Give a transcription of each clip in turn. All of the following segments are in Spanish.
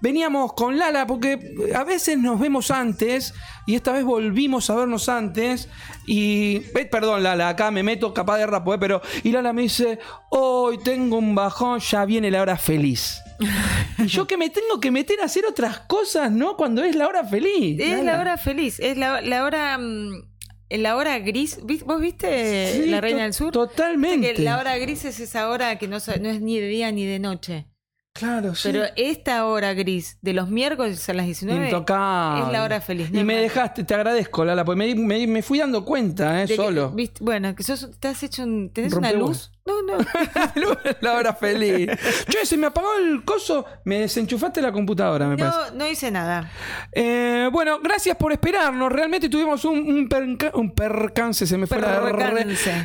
veníamos con Lala porque a veces nos vemos antes y esta vez volvimos a vernos antes y eh, perdón Lala, acá me meto capaz de rapo, eh, pero y Lala me dice, "Hoy tengo un bajón, ya viene la hora feliz." y yo que me tengo que meter a hacer otras cosas, ¿no? Cuando es la hora feliz. Es Lala. la hora feliz, es la, la hora. mm, La hora gris. ¿Vis- ¿Vos viste Sí, La Reina del Sur? Totalmente. Que la hora gris es esa hora que no, no es ni de día ni de noche. Claro, sí. Pero esta hora gris de los miércoles a las 19 Intocable. es la hora feliz. Y me dejaste, te agradezco, Lala, porque me, me- me fui dando cuenta, ¿eh? de que- solo. viste- bueno, que sos, te has hecho un. ¿Tenés una luz? No, no. la hora feliz. Che, se me apagó el coso, me desenchufaste la computadora, me parece. No, no hice nada. Eh, bueno, gracias por esperarnos. Realmente tuvimos un, un, perca- un percance, se me fue la.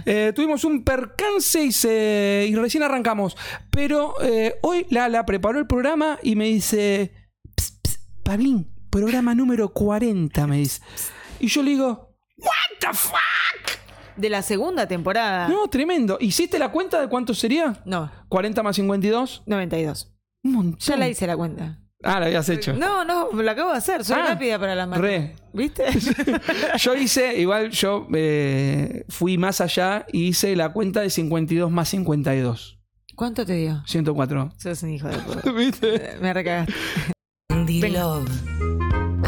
Eh, tuvimos un percance y, se, y recién arrancamos. Pero eh, hoy Lala preparó el programa y me dice: "Ps, ps, Pablín, programa número 40, me dice. Y yo le digo: ¿What the fuck? De la segunda temporada. No, tremendo. ¿Hiciste la cuenta de cuánto sería? No, 40 más 52. 92. Un montón. Ya la hice la cuenta. Ah, la habías hecho. No, no, lo acabo de hacer. Soy Ah, rápida para la re. ¿Viste? Yo hice, igual yo eh, fui más allá y hice la cuenta de 52 más 52. ¿Cuánto te dio? 104. Sos un hijo de puta. ¿Viste? Me recagaste. Venga. Love.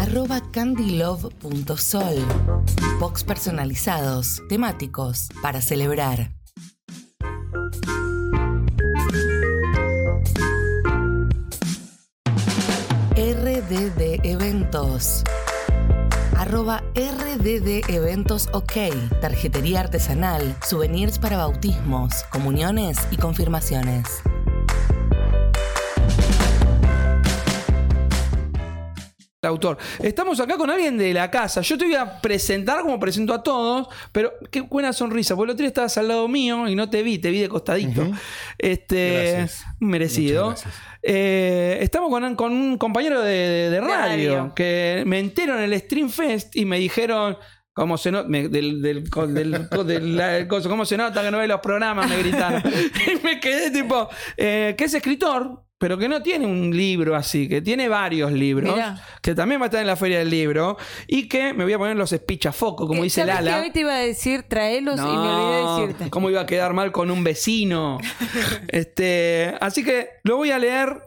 Arroba candylove.sol. Box personalizados, temáticos, para celebrar. RDD Eventos. Arroba RDD Eventos OK. Tarjetería artesanal, souvenirs para bautismos, comuniones y confirmaciones. El autor. Estamos acá con alguien de la casa. Yo te voy a presentar como presento a todos, pero qué buena sonrisa. Porque el otro día estabas al lado mío y no te vi, te vi de costadito. Este, Gracias. merecido. Gracias. Eh, estamos con, con un compañero de, de- de radio, radio. que me entero en el Stream Fest y me dijeron. ¿Cómo se nota? Del, del, del, la- ¿Cómo se nota que no ve los programas? Me gritaron. y me quedé tipo. eh, que es escritor, pero que no tiene un libro así, que tiene varios libros. Mirá. Que también va a estar en la Feria del Libro. Y que me voy a poner los espichafocos, como Eh, dice ¿sabés que Lala. hoy te iba a decir traelos y me olvidé de decirte. ¿Cómo iba a quedar mal con un vecino? este, así que lo voy a leer.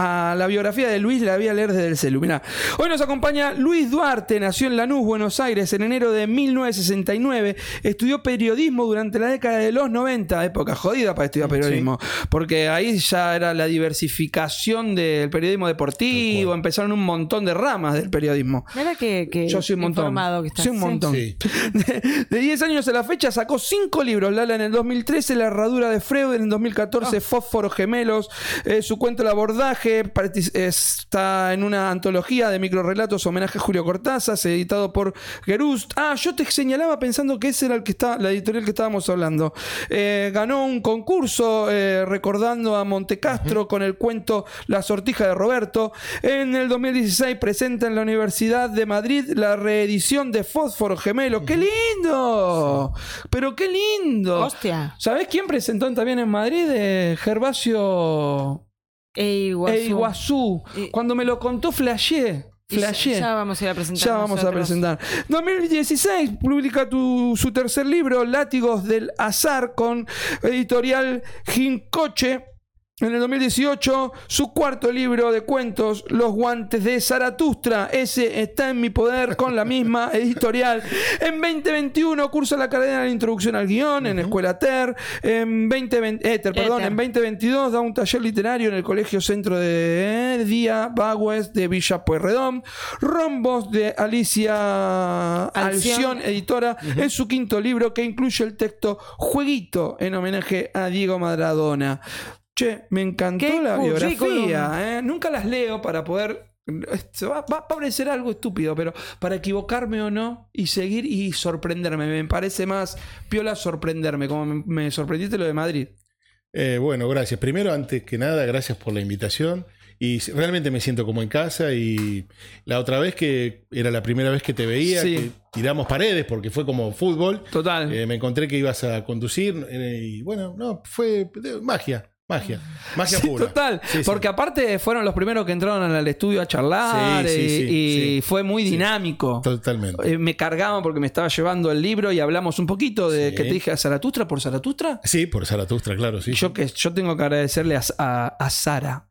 A la biografía de Luis la voy a leer desde el celu. Mirá. Hoy nos acompaña Luis Duarte, nació en Lanús, Buenos Aires, en enero de 1969. Estudió periodismo durante la década de los 90, época jodida para estudiar periodismo, porque ahí ya era la diversificación del periodismo deportivo, empezaron un montón de ramas del periodismo. Mira que, que Yo soy un montón. que estás. Soy un Sí. montón. Sí. De 10 años a la fecha sacó 5 libros. Lala en el 2013, La herradura de Freud en el 2014, Ah. Fósforos gemelos, eh, su cuento El abordaje, está en una antología de microrelatos homenaje a Julio Cortázar, editado por Gerust. Ah, yo te señalaba pensando que ese era el que está, la editorial que estábamos hablando. Eh, ganó un concurso eh, recordando a Montecastro con el cuento La sortija de Roberto. En el 2016 presenta en la Universidad de Madrid la reedición de Fósforo Gemelo. ¡Qué lindo! Pero qué lindo. Hostia. ¿Sabés quién presentó también en Madrid? Eh, Gervasio E Iguazú. e Iguazú. Cuando me lo contó, flasheé. Y ya-. Ya vamos a ir a presentar. Ya vamos a nosotros. presentar. 2016 publica tu- su tercer libro, Látigos del Azar, con editorial Gincoche. En el 2018, su cuarto libro de cuentos, Los guantes de Zaratustra. Ese está en mi poder con la misma editorial. En 2021 cursa la carrera de introducción al guion en Escuela TER. En 2020, Éter, perdón, Éter. en 2022 da un taller literario en el Colegio Centro de Día Bagües de Villa Pueyrredón. Rombos de Alicia Alción, Alción. editora, es su quinto libro que incluye el texto Jueguito en homenaje a Diego Maradona. Che, me encantó Qué la biografía. ¿eh? Nunca las leo para poder. esto Va, va a parecer algo estúpido, pero para equivocarme o no y seguir y sorprenderme. Me parece más piola sorprenderme, como me, me sorprendiste lo de Madrid. Eh, bueno, gracias. Primero, antes que nada, gracias por la invitación. Y realmente me siento como en casa. Y la otra vez que era la primera vez que te veía, Sí. que tiramos paredes porque fue como fútbol. Total. Eh, me encontré que ibas a conducir. eh, y bueno, no, fue de- magia. Magia. Magia Sí, pura. total. Sí, sí. Porque aparte fueron los primeros que entraron al estudio a charlar y, fue muy dinámico. Totalmente. Eh, me cargaban porque me estaba llevando el libro y hablamos un poquito de que te dije a Zaratustra por Zaratustra. Sí, por Zaratustra, claro, sí. Yo que yo tengo que agradecerle a, a, a Sara.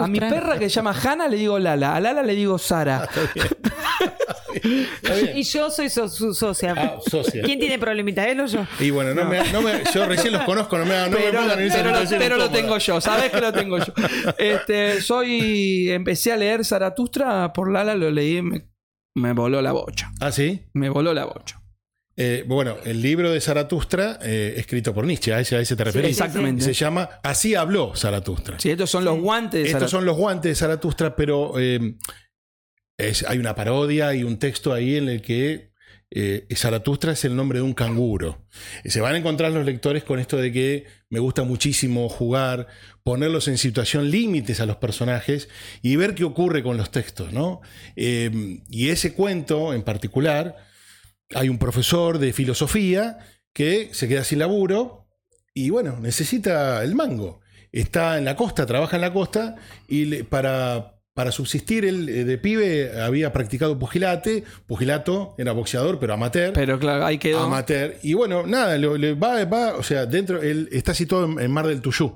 A mi perra que se llama Hanna le digo Lala, a Lala le digo Sara. Está bien. Está bien. Y yo soy so- su socia. Ah, socia. ¿Quién tiene problemita, él o yo? Y bueno, no Me, no me- yo recién los conozco, no me, no me pero, pongan en esa pero lo- pero lo tengo yo, sabes que lo tengo yo. Este, soy, empecé a leer Zaratustra por Lala, lo leí, y me, me voló la bocha. Ah, sí. Me voló la bocha. Eh, bueno, el libro de Zaratustra, eh, escrito por Nietzsche, a ese, a ese te referís. exactamente. Se llama Así habló Zaratustra. Sí, estos son los guantes de Estos Zaratustra. son los guantes de Zaratustra, pero eh, es- hay una parodia y un texto ahí en el que eh, Zaratustra es el nombre de un canguro. Y se van a encontrar los lectores con esto de que me gusta muchísimo jugar, ponerlos en situación límites a los personajes y ver qué ocurre con los textos, ¿no? Eh, y ese cuento en particular, hay un profesor de filosofía que se queda sin laburo y bueno, necesita el mango. Está en la costa, trabaja en la costa y le- para, para subsistir él eh, de pibe había practicado pugilate, pugilato, era boxeador pero amateur. Pero claro, ahí quedó. Amateur. Y bueno, nada, le va, va, o sea, dentro, él está situado en, en Mar del Tuyú.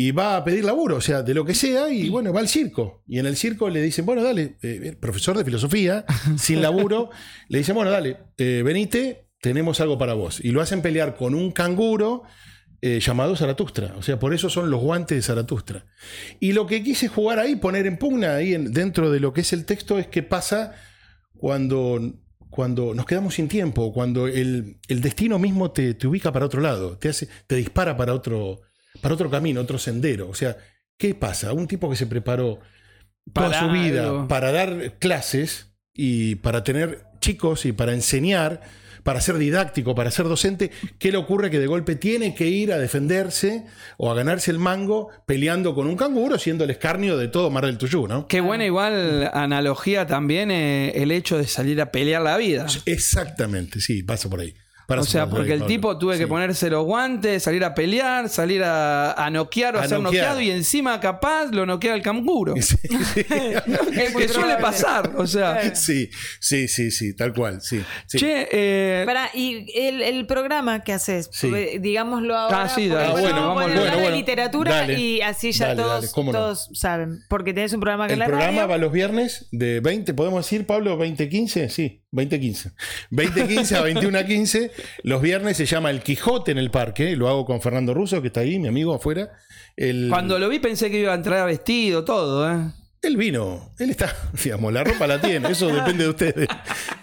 Y va a pedir laburo, o sea, de lo que sea, y bueno, va al circo. Y en el circo le dicen, bueno, dale, eh, profesor de filosofía, sin laburo, le dicen, bueno, dale, eh, venite, tenemos algo para vos. Y lo hacen pelear con un canguro eh, llamado Zaratustra. O sea, por eso son los guantes de Zaratustra. Y lo que quise jugar ahí, poner en pugna ahí en- dentro de lo que es el texto, es qué pasa cuando, cuando nos quedamos sin tiempo, cuando el, el destino mismo te, te ubica para otro lado, te, hace, te dispara para otro, para otro camino, otro sendero. O sea, ¿qué pasa? Un tipo que se preparó toda Para su vida algo. para dar clases y para tener chicos y para enseñar, para ser didáctico, para ser docente, ¿qué le ocurre que de golpe tiene que ir a defenderse o a ganarse el mango peleando con un canguro, siendo el escarnio de todo Mar del Tuyú, ¿no? Qué buena igual analogía también eh, el hecho de salir a pelear la vida. Exactamente, sí, pasa por ahí. Pasa O sea, porque el tipo tuve que Sí. ponerse los guantes, salir a pelear, salir a, a noquear o a, ser noquear. noqueado y encima capaz lo noquea el canguro. Sí, sí. Es que suele pasar, o sea. sí, sí, sí, sí, tal cual, sí. sí. Che, eh, Pará, y el, el programa que haces, Sí. Eh, digámoslo ahora. Ah, sí, dale. Ah, bueno, vamos hablar bueno, de literatura dale. y así ya Dale, todos, dale, cómo no. todos saben. Porque tenés un programa que El la programa radio. va los viernes de 20, ¿podemos decir, Pablo, 2015? Sí, 2015. 2015 a 21.15. Los viernes se llama El Quijote en el parque. Lo hago con Fernando Russo, que está ahí, mi amigo afuera. Cuando lo vi pensé que iba a entrar vestido, todo, ¿eh? Él vino, él está, digamos, la ropa la tiene, eso depende de ustedes.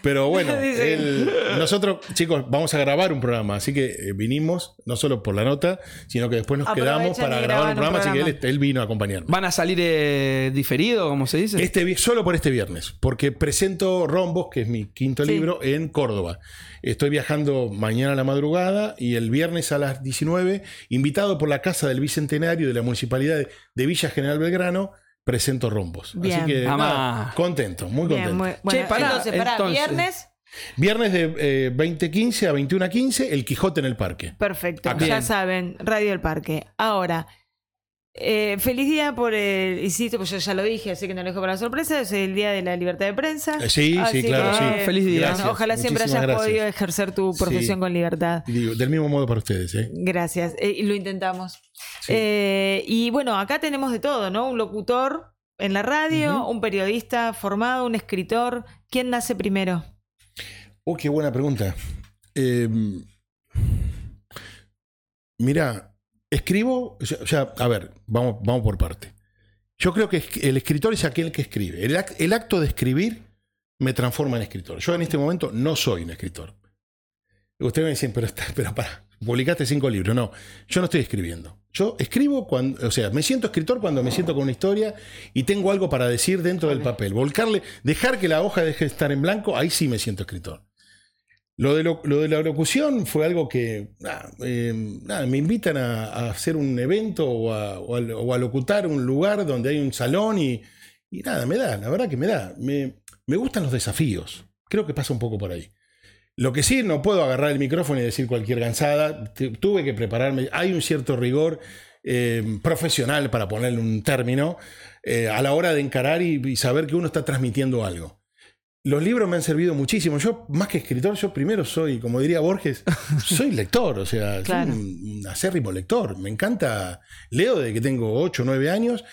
Pero bueno, él- nosotros, chicos, vamos a grabar un programa, así que eh, vinimos, no solo por la nota, sino que después nos Aprovechan quedamos para y grabar graban un un programa, así que él, vino a acompañarnos. ¿Van a salir eh, diferido, como se dice? Este, vi- solo por este viernes, porque presento Rombos, que es mi quinto Sí. libro, en Córdoba. Estoy viajando mañana a la madrugada y el viernes a las 19, invitado por la Casa del Bicentenario de la Municipalidad de, de Villa General Belgrano, presento Rombos. Bien. Así que nada, contento, muy Bien, contento. muy- bueno, Che, entonces, entonces. viernes, Viernes de eh, 2015 a 21.15, El Quijote en el Parque. perfecto. Acá. Ya Bien. saben, Radio del Parque. Ahora, eh, feliz día por el, insisto, pues yo ya lo dije, así que no lo dejo para la sorpresa, es el día de la libertad de prensa. Eh, sí, Así sí, claro, que, sí. Feliz día. ojalá siempre hayas gracias. podido ejercer tu profesión Sí. con libertad. Digo, del mismo modo para ustedes. ¿eh? Gracias, eh, y lo intentamos. Sí. Eh, y bueno, acá tenemos de todo, ¿no? Un locutor en la radio, un periodista formado, un escritor. ¿Quién nace primero? Oh, qué buena pregunta. Eh, mira, escribo, o sea, a ver, vamos, vamos por parte. Yo creo que el escritor es aquel que escribe. El, ac- el acto de escribir me transforma en escritor. Yo en este momento no soy un escritor. Ustedes me dicen, pero, está, pero para, publicaste cinco libros. No, yo no estoy escribiendo. Yo escribo cuando, o sea, me siento escritor cuando me siento con una historia y tengo algo para decir dentro del papel. Volcarle, dejar que la hoja deje de estar en blanco, ahí sí me siento escritor. Lo de, lo, de la locución fue algo que nada, eh, nada, me invitan a, hacer un evento o a, locutar un lugar donde hay un salón y, nada, me da, la verdad que me da. Me gustan los desafíos. Creo que pasa un poco por ahí. Lo que sí, no puedo agarrar el micrófono y decir cualquier gansada. Tu- Tuve que prepararme. Hay un cierto rigor eh, profesional, para ponerle un término, eh, a la hora de encarar y, y saber que uno está transmitiendo algo. Los libros me han servido muchísimo. Yo, más que escritor, yo primero soy, como diría Borges, soy lector, o sea, Claro. soy un, un acérrimo lector. Me encanta, leo desde que tengo 8 o 9 años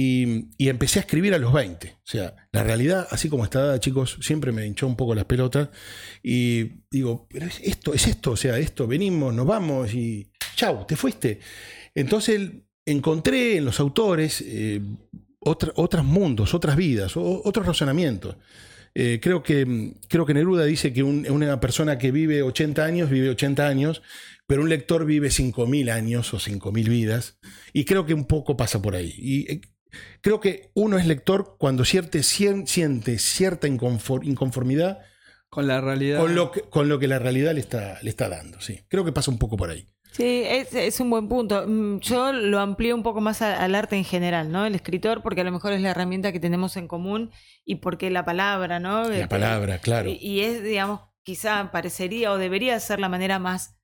y, empecé a escribir a los 20. O sea, la realidad, así como está dada, chicos, siempre me hinchó un poco las pelotas y digo, pero es esto, es esto, o sea, esto, venimos, nos vamos y chau, te fuiste. Entonces encontré en los autores eh, otros mundos, otras vidas, otros razonamientos. Eh, creo, que, creo que Neruda dice que un- una persona que vive 80 años vive 80 años, pero un lector vive 5.000 años o 5.000 vidas. Y creo que un poco pasa por ahí. Eh, creo que uno es lector cuando siente, cien- siente cierta inconfor- inconformidad Con la realidad. con lo, que, con lo que la realidad le está, le está dando. Sí. Creo que pasa un poco por ahí. Sí, es, es un buen punto. Mm, Yo lo amplío un poco más a- al arte en general, ¿no? El escritor, porque a lo mejor es la herramienta que tenemos en común y porque la palabra, ¿no? La Eh, palabra, claro. Y, y es, digamos, quizá parecería o debería ser la manera más,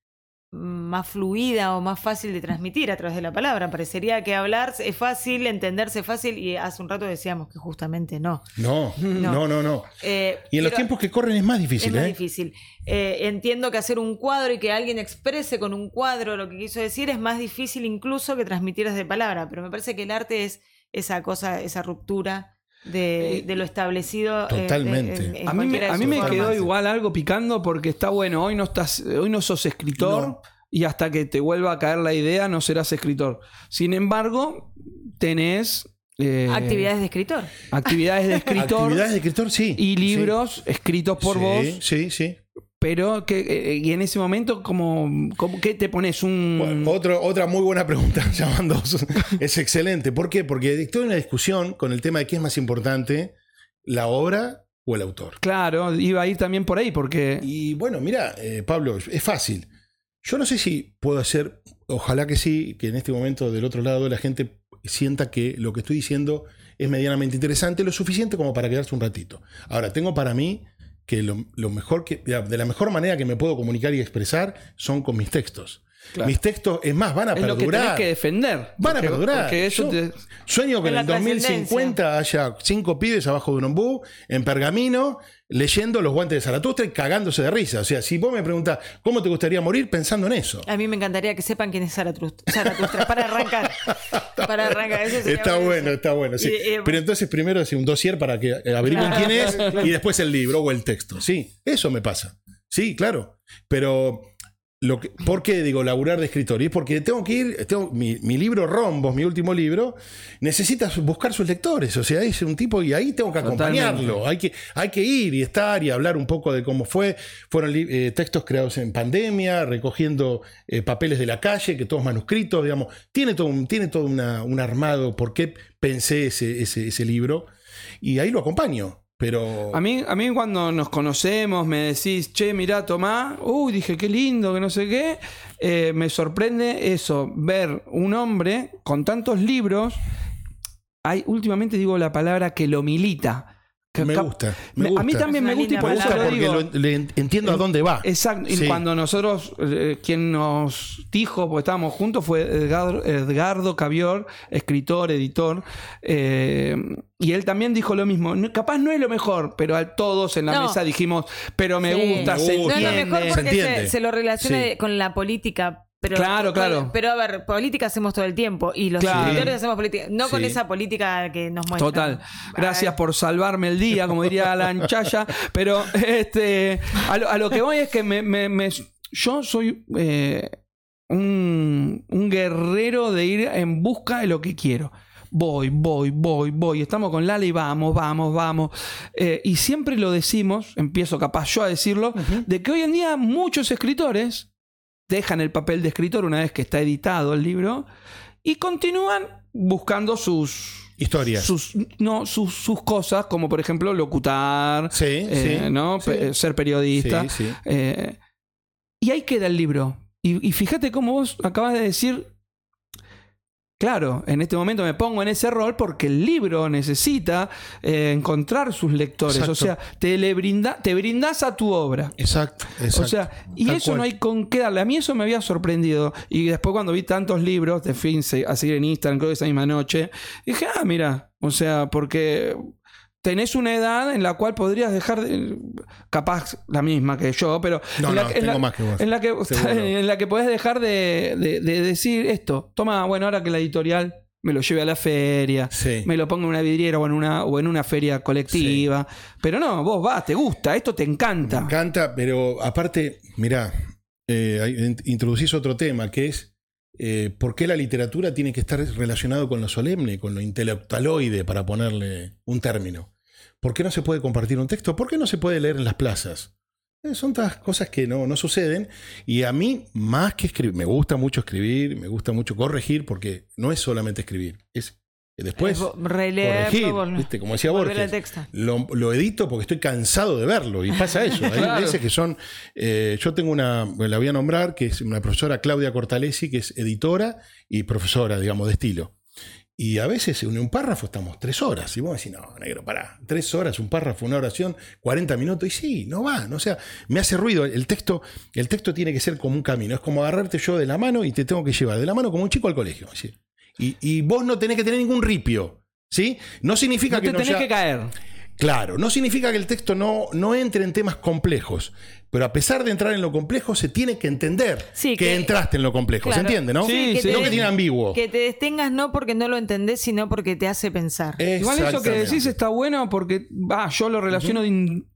más fluida o más fácil de transmitir a través de la palabra. Parecería que hablar es fácil, entenderse es fácil y hace un rato decíamos que justamente no. No, No. no, no, no. Eh, Y en los tiempos que corren es más difícil, es más ¿eh? difícil. Eh, entiendo que hacer un cuadro y que alguien exprese con un cuadro lo que quiso decir es más difícil incluso que transmitir desde palabra, pero me parece que el arte es esa cosa, esa ruptura de, de lo establecido. eh, Totalmente. en- en A mí, me- a mí quedó igual algo picando porque está bueno, hoy no estás, hoy no sos escritor No. y hasta que te vuelva a caer la idea no serás escritor. Sin embargo, tenés eh, Actividades de escritor. actividades de escritor Actividades de escritor, sí. y libros escritos por Sí, vos, Sí, sí. Pero que eh, y en ese momento como, como que te pones un Bueno, otro- otra muy buena pregunta, llamando. Es excelente. ¿Por qué? Porque estoy en una discusión con el tema de qué es más importante, la obra o el autor. claro, iba a ir también por ahí porque Y bueno, mira, eh, Pablo, es fácil. Yo no sé si puedo hacer, ojalá que sí, que en este momento del otro lado la gente sienta que lo que estoy diciendo es medianamente interesante, lo suficiente como para quedarse un ratito. Ahora, tengo para mí que lo, lo mejor que, de la mejor manera que me puedo comunicar y expresar son con mis textos. Claro. Mis textos, es más, van a es lo que tenés perdurar. que defender. Van a Porque- perdurar. porque eso te- Sueño que En el 2050 haya cinco pibes abajo de un ombú, en pergamino, leyendo los guantes de Zaratustra y cagándose de risa. O sea, si vos me preguntás, ¿cómo te gustaría morir? Pensando en eso. A mí me encantaría que sepan quién es Zaratustra. Zaratustra, para arrancar. Para arrancar. Eso sería Está bueno, está bueno. sí. Y, eh, Pero entonces primero hace un dossier para que averigüen Claro, quién es claro. y después el libro o el texto. Sí, eso me pasa. Sí, claro. Pero lo que, ¿por qué digo laburar de escritor? Y es porque tengo que ir, tengo, mi, mi libro Rombos, mi último libro, necesita buscar sus lectores. O sea, es un tipo y ahí tengo que Totalmente. acompañarlo. Hay que, hay que ir y estar y hablar un poco de cómo fue. Fueron eh, textos creados en pandemia, recogiendo eh, papeles de la calle, que todos manuscritos, digamos. Tiene todo un, tiene todo una- un armado por qué pensé ese, ese, ese libro. Y ahí lo acompaño. Pero. A mí, a mí cuando nos conocemos me decís, che, mirá, tomá, uy, dije, qué lindo, que no sé qué, eh, me sorprende eso, ver un hombre con tantos libros, hay, últimamente digo la palabra que lo milita. Me gusta. Me me- gusta. A mí también me gusta y por Me eso porque digo. lo- le en- entiendo a dónde va. Exacto, y Sí. cuando nosotros, eh, quien nos dijo, porque estábamos juntos, fue Edgardo, Edgardo Cavior, escritor, editor, eh, y él también dijo lo mismo. No- Capaz no es lo mejor, pero a todos en la No. mesa dijimos, pero me Sí. gusta, Me se gusta. No es lo entiende. mejor Se porque se, entiende. se lo relaciona Sí. con la política. Pero, Claro, claro. Pero a ver, política hacemos todo el tiempo y los Claro. escritores hacemos política. No con esa política que nos muestran. Total. Gracias por salvarme el día, como diría Alan Chaya. Pero este, a, lo, a lo que voy es que me, me- me- yo soy eh, un, un guerrero de ir en busca de lo que quiero. Voy, voy, voy, voy. Estamos con Lala y vamos, vamos, vamos. Eh, y siempre lo decimos, empiezo capaz yo a decirlo, de que hoy en día muchos escritores dejan el papel de escritor una vez que está editado el libro y continúan buscando sus Historias. sus, no, sus, sus cosas, como por ejemplo locutar, Sí, eh, sí, ¿no? sí. Pe- ser periodista. Eh, y ahí queda el libro. Y, y fíjate cómo vos acabas de decir, Claro, en este momento me pongo en ese rol porque el libro necesita eh, encontrar sus lectores. Exacto. O sea, te le brinda, te brindas a tu obra. Exacto, exacto. O sea, y Tal eso cual. no hay con qué darle. A mí eso me había sorprendido. Y después cuando vi tantos libros, de fin, a seguir en Instagram, creo que esa misma noche, dije, ah, mira, o sea, porque tenés una edad en la cual podrías dejar, de- capaz la misma que yo, pero No, en, la, no, en la- tengo más que vos. en la que, Seguro. en la que podés dejar de, de- de decir esto. Toma, bueno, ahora que la editorial me lo lleve a la feria, Sí. me lo pongo en una vidriera o en una, o en una feria colectiva. Pero no, vos vas, te gusta, esto te encanta. Me encanta, pero aparte, mirá, eh, introducís otro tema que es eh, por qué la literatura tiene que estar relacionado con lo solemne, con lo intelectualoide, para ponerle un término. ¿Por qué no se puede compartir un texto? ¿Por qué no se puede leer en las plazas? Eh, son todas cosas que no, no suceden. Y a mí, más que escribir, me gusta mucho escribir, me gusta mucho corregir, porque no es solamente escribir, es después releerlo, corregir, ¿viste? como decía Borges. Lo, lo edito porque estoy cansado de verlo y pasa eso. Hay Claro. veces que son. eh, yo tengo una, la voy a nombrar, que es una profesora Claudia Cortalesi, que es editora y profesora, digamos, de estilo. Y a veces en un párrafo estamos tres horas. Y vos decís, no, negro, pará, tres horas, un párrafo, una oración, 40 minutos. Y sí, no va. No, o sea, me hace ruido. El texto, el texto tiene que ser como un camino. Es como agarrarte yo de la mano y te tengo que llevar de la mano como un chico al colegio. así. Y, y vos no tenés que tener ningún ripio. ¿Sí? No significa No que te no tenés que caer. Claro, no significa que el texto no, no entre en temas complejos, pero a pesar de entrar en lo complejo, se tiene que entender Sí, que, que- entraste en lo complejo. ¿Se entiende, no? Sí, que sí. te No que tiene ambiguo. Que te detengas no porque no lo entendés, sino porque te hace pensar. Igual eso que decís está bueno porque ah, yo lo relaciono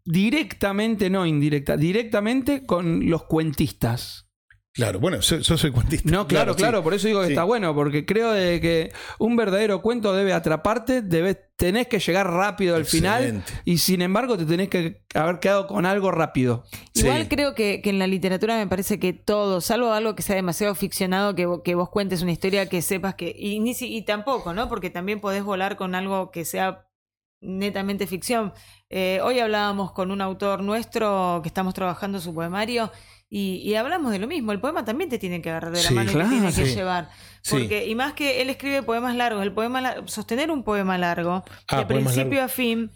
directamente, no indirecta, directamente con los cuentistas. Claro, bueno, yo, yo soy cuentista. No, claro, claro, sí. por eso digo que Sí. está bueno, porque creo de que un verdadero cuento debe atraparte, debes, tenés que llegar rápido al final y sin embargo te tenés que haber quedado con algo rápido. Igual Sí. creo que, que en la literatura me parece que todo, salvo algo que sea demasiado ficcionado, que, que vos cuentes una historia que sepas que. Y, ni si- y tampoco, ¿no? Porque también podés volar con algo que sea netamente ficción. Eh, hoy hablábamos con un autor nuestro que estamos trabajando su poemario. Y, y hablamos de lo mismo, el poema también te tiene que agarrar de la Sí, mano y claro. te tiene que llevar. Sí. Porque, y más que él escribe poemas largos, el poema la- sostener un poema largo, Ah, de principio a fin,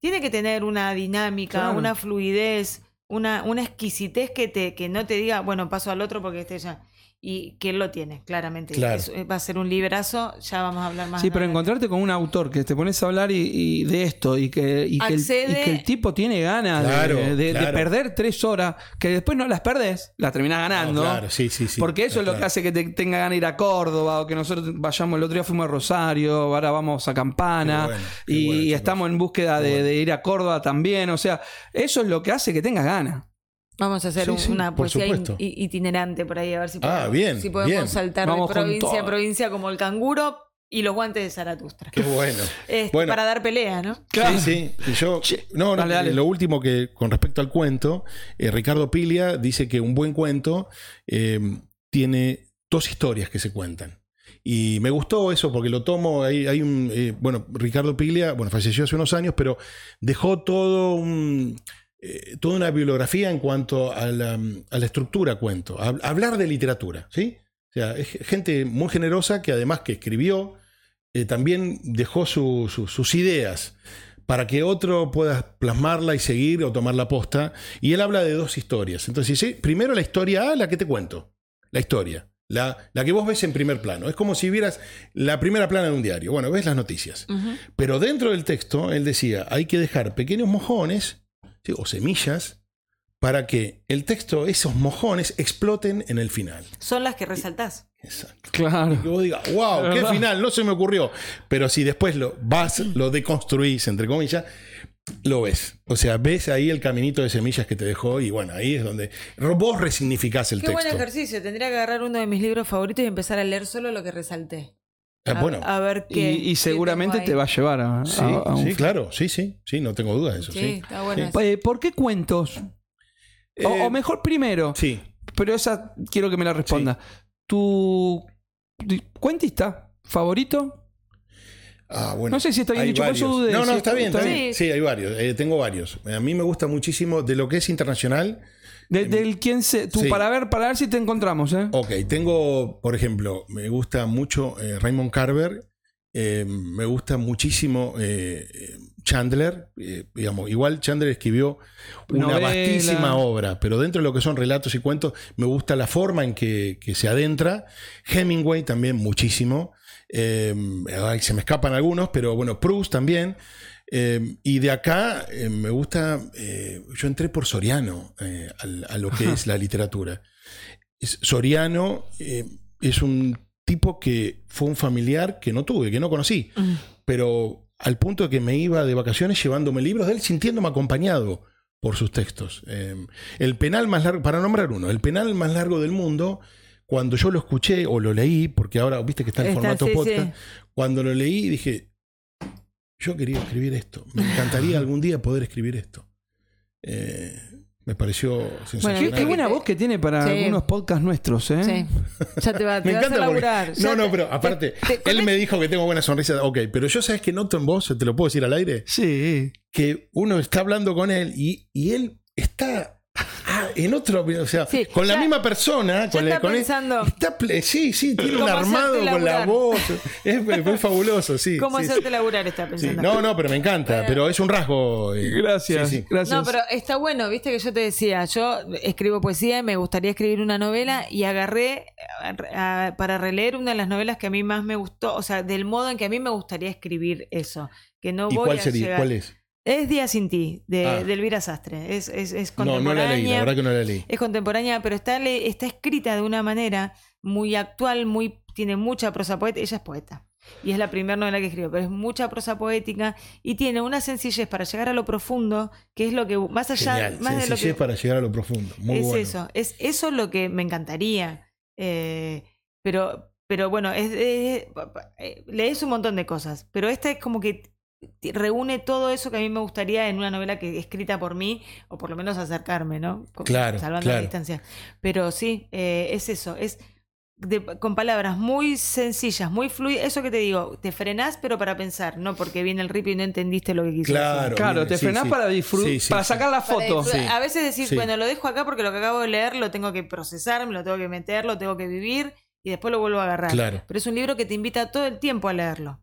tiene que tener una dinámica, Claro. una fluidez, una, una exquisitez que te, que no te diga, bueno, paso al otro porque este ya. Y que él lo tiene, claramente. Claro. Es- va a ser un librazo, ya vamos a hablar más. Sí, pero encontrarte con un autor que te pones a hablar y, y de esto y que, y que, el, Accede- y que el tipo tiene ganas de- Claro, de, de claro. perder tres horas, que después no las perdés, las terminás ganando. No, claro, sí, sí, sí. Porque eso es lo que hace que te tenga ganas de ir a Córdoba o que nosotros vayamos. El otro día fuimos a Rosario, ahora vamos a Campana Qué bueno, qué y bueno, estamos en búsqueda de, bueno. de ir a Córdoba también. O sea, eso es lo que hace que tengas ganas. Vamos a hacer Sí, un- sí, una poesía itinerante por ahí, a ver si Ah, podemos, bien, si podemos bien. saltar Vamos de provincia a provincia como el canguro y los guantes de Zaratustra. Qué bueno. Este, Bueno. Para dar pelea, ¿no? Claro. Sí, sí. Y yo, no, no, dale, dale. lo último que con respecto al cuento, eh, Ricardo Pilia dice que un buen cuento eh, tiene dos historias que se cuentan. Y me gustó eso porque lo tomo, hay, hay un, eh, bueno, Ricardo Piglia, bueno, falleció hace unos años, pero dejó todo un, eh, toda una bibliografía en cuanto a la, a la estructura cuento, a, a hablar de literatura, ¿sí? O sea, es gente muy generosa que además que escribió, eh, también dejó su- su- sus ideas para que otro pueda plasmarla y seguir o tomar la posta. Y él habla de dos historias. Entonces dice, primero la historia A, la que te cuento, la historia. La, la que vos ves en primer plano. Es como si vieras la primera plana de un diario. Bueno, ves las noticias. Pero dentro del texto, él decía, hay que dejar pequeños mojones ¿sí? o semillas para que el texto, esos mojones, exploten en el final. Son las que resaltás. Exacto. Claro. Que vos digas, wow, qué verdad. final, no se me ocurrió. Pero si después lo vas, lo deconstruís, entre comillas, lo ves. O sea, ves ahí el caminito de semillas que te dejó y bueno, ahí es donde vos resignificás el Qué buen texto. ejercicio. Tendría que agarrar uno de mis libros favoritos y empezar a leer solo lo que resalté. A, bueno, a ver Y, qué. y seguramente te va a llevar a, sí, a- a un sí, claro, sí, sí, sí, no tengo dudas de eso. Sí, Sí, está bueno. Sí. eso. Eh, ¿Por qué cuentos? O, Eh, o mejor primero, sí. pero esa quiero que me la responda. ¿Tu cuentista favorito? Ah, bueno. No sé si está bien dicho, por eso. No, no, está bien, está está bien. bien. Sí, hay varios. eh, tengo varios. A mí me gusta muchísimo de lo que es internacional. De- del quién se. Tú, Sí. para ver, para ver si te encontramos, ¿eh? Ok, tengo, por ejemplo, me gusta mucho eh, Raymond Carver, eh, me gusta muchísimo eh, Chandler, digamos, igual Chandler escribió una Novela. vastísima obra, pero dentro de lo que son relatos y cuentos, me gusta la forma en que, que se adentra. Hemingway también muchísimo. Ay, se me escapan algunos, pero bueno, Proust también. Eh, y de acá eh, me gusta, eh, yo entré por Soriano eh, a, lo que es la literatura. Es- Soriano eh, es un tipo que fue un familiar que no tuve, que no conocí, Mm. pero al punto de que me iba de vacaciones llevándome libros de él, sintiéndome acompañado por sus textos. El penal más largo, para nombrar uno, el penal más largo del mundo, cuando yo lo escuché o lo leí, porque ahora viste que está en Está, formato sí, podcast, sí. cuando lo leí dije, yo quería escribir esto, me encantaría algún día poder escribir esto. Eh, me pareció sensacional. qué buena voz que tiene para Sí. algunos podcasts nuestros, ¿eh? Sí. Ya te va, te Me vas a encanta porque- laburar. No, no, pero aparte, te- te él me dijo que tengo buena sonrisa. Ok, pero yo sabes que noto en vos, te lo puedo decir al aire, Sí. que uno está hablando con él y, y él está ah, en otro, o sea, Sí, con la misma persona, con, está con pensando- está ple- sí, sí, tiene un ¿Cómo armado con la voz. Es, es fabuloso, sí. ¿Cómo sí, hacerte laburar está sí. pensando? No, no, pero me encanta, pero es un rasgo. eh, Gracias. sí, sí. Gracias. No, pero está bueno, viste que yo te decía, yo escribo poesía y me gustaría escribir una novela y agarré a- a- para releer una de las novelas que a mí más me gustó, o sea, del modo en que a mí me gustaría escribir eso, que no ¿Y voy cuál a sería? llegar- ¿Cuál es? Es Día sin ti, de, Ah. de Elvira Sastre, es, es, es No, no contemporánea. la leí, la verdad que no la leí. Es contemporánea, pero está, está escrita de una manera muy actual, muy tiene mucha prosa poética. Ella es poeta. Y es la primera novela que escribió, pero es mucha prosa poética y tiene una sencillez para llegar a lo profundo, que es lo que, más allá, Genial, más de lo sencillez que. para llegar a lo profundo. Muy es bueno. eso, es eso lo que me encantaría. Eh, pero, pero bueno, es, es- eh, lees un montón de cosas, pero esta es como que reúne todo eso que a mí me gustaría en una novela que escrita por mí, o por lo menos acercarme, ¿no? Con- Claro, Salvando claro. la distancia. Pero sí, eh, es eso, es de- con palabras muy sencillas, muy fluidas. Eso que te digo, te frenás, pero para pensar, no porque viene el rip y no entendiste lo que quiso Claro. Claro, te sí, frenás sí. para disfrutar, Sí, sí, para sí. sacar la foto. A veces decir, Sí. bueno, lo dejo acá porque lo que acabo de leer lo tengo que procesar, me lo tengo que meter, lo tengo que vivir y después lo vuelvo a agarrar. Claro. Pero es un libro que te invita todo el tiempo a leerlo.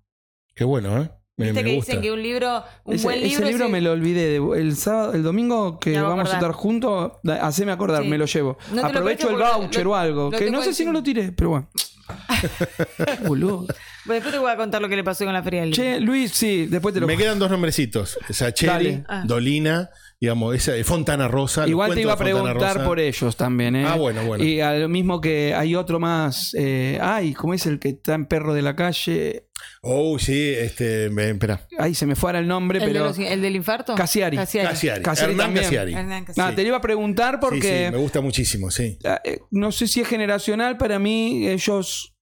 Qué bueno, ¿eh? Me, Viste me que gusta. dicen que un libro, un ese, buen ese libro. libro es- me lo olvidé. de- el sábado, el domingo que vamos a estar juntos, da- haceme acordar, Sí. me lo llevo. No te lo Aprovecho el voucher lo- o algo. lo Que no sé si no lo tiré, pero bueno. Boludo. Bueno, después te voy a contar lo que le pasó con la feria del libro. Che, Luis, sí, después te lo Me quedan dos nombrecitos. Sacheri, Dale. Ah. Dolina, digamos, esa de Fontana Rosa. Igual te iba a preguntar Rosa. por ellos también, ¿eh? Ah, bueno, bueno. Y a lo mismo que hay otro más. Eh, ay, ¿cómo es el que está en Perro de la Calle? Oh, sí, este, me- espera. Ay, se me fuera el nombre, ¿El, de pero. los- el del infarto? Casiari. Casiari. Casiari. Casiari Hernán también. Casiari. Hernán Casiari. Ah, te lo iba a preguntar Sí, porque. sí, me gusta muchísimo, sí. eh, no sé si es generacional, para mí ellos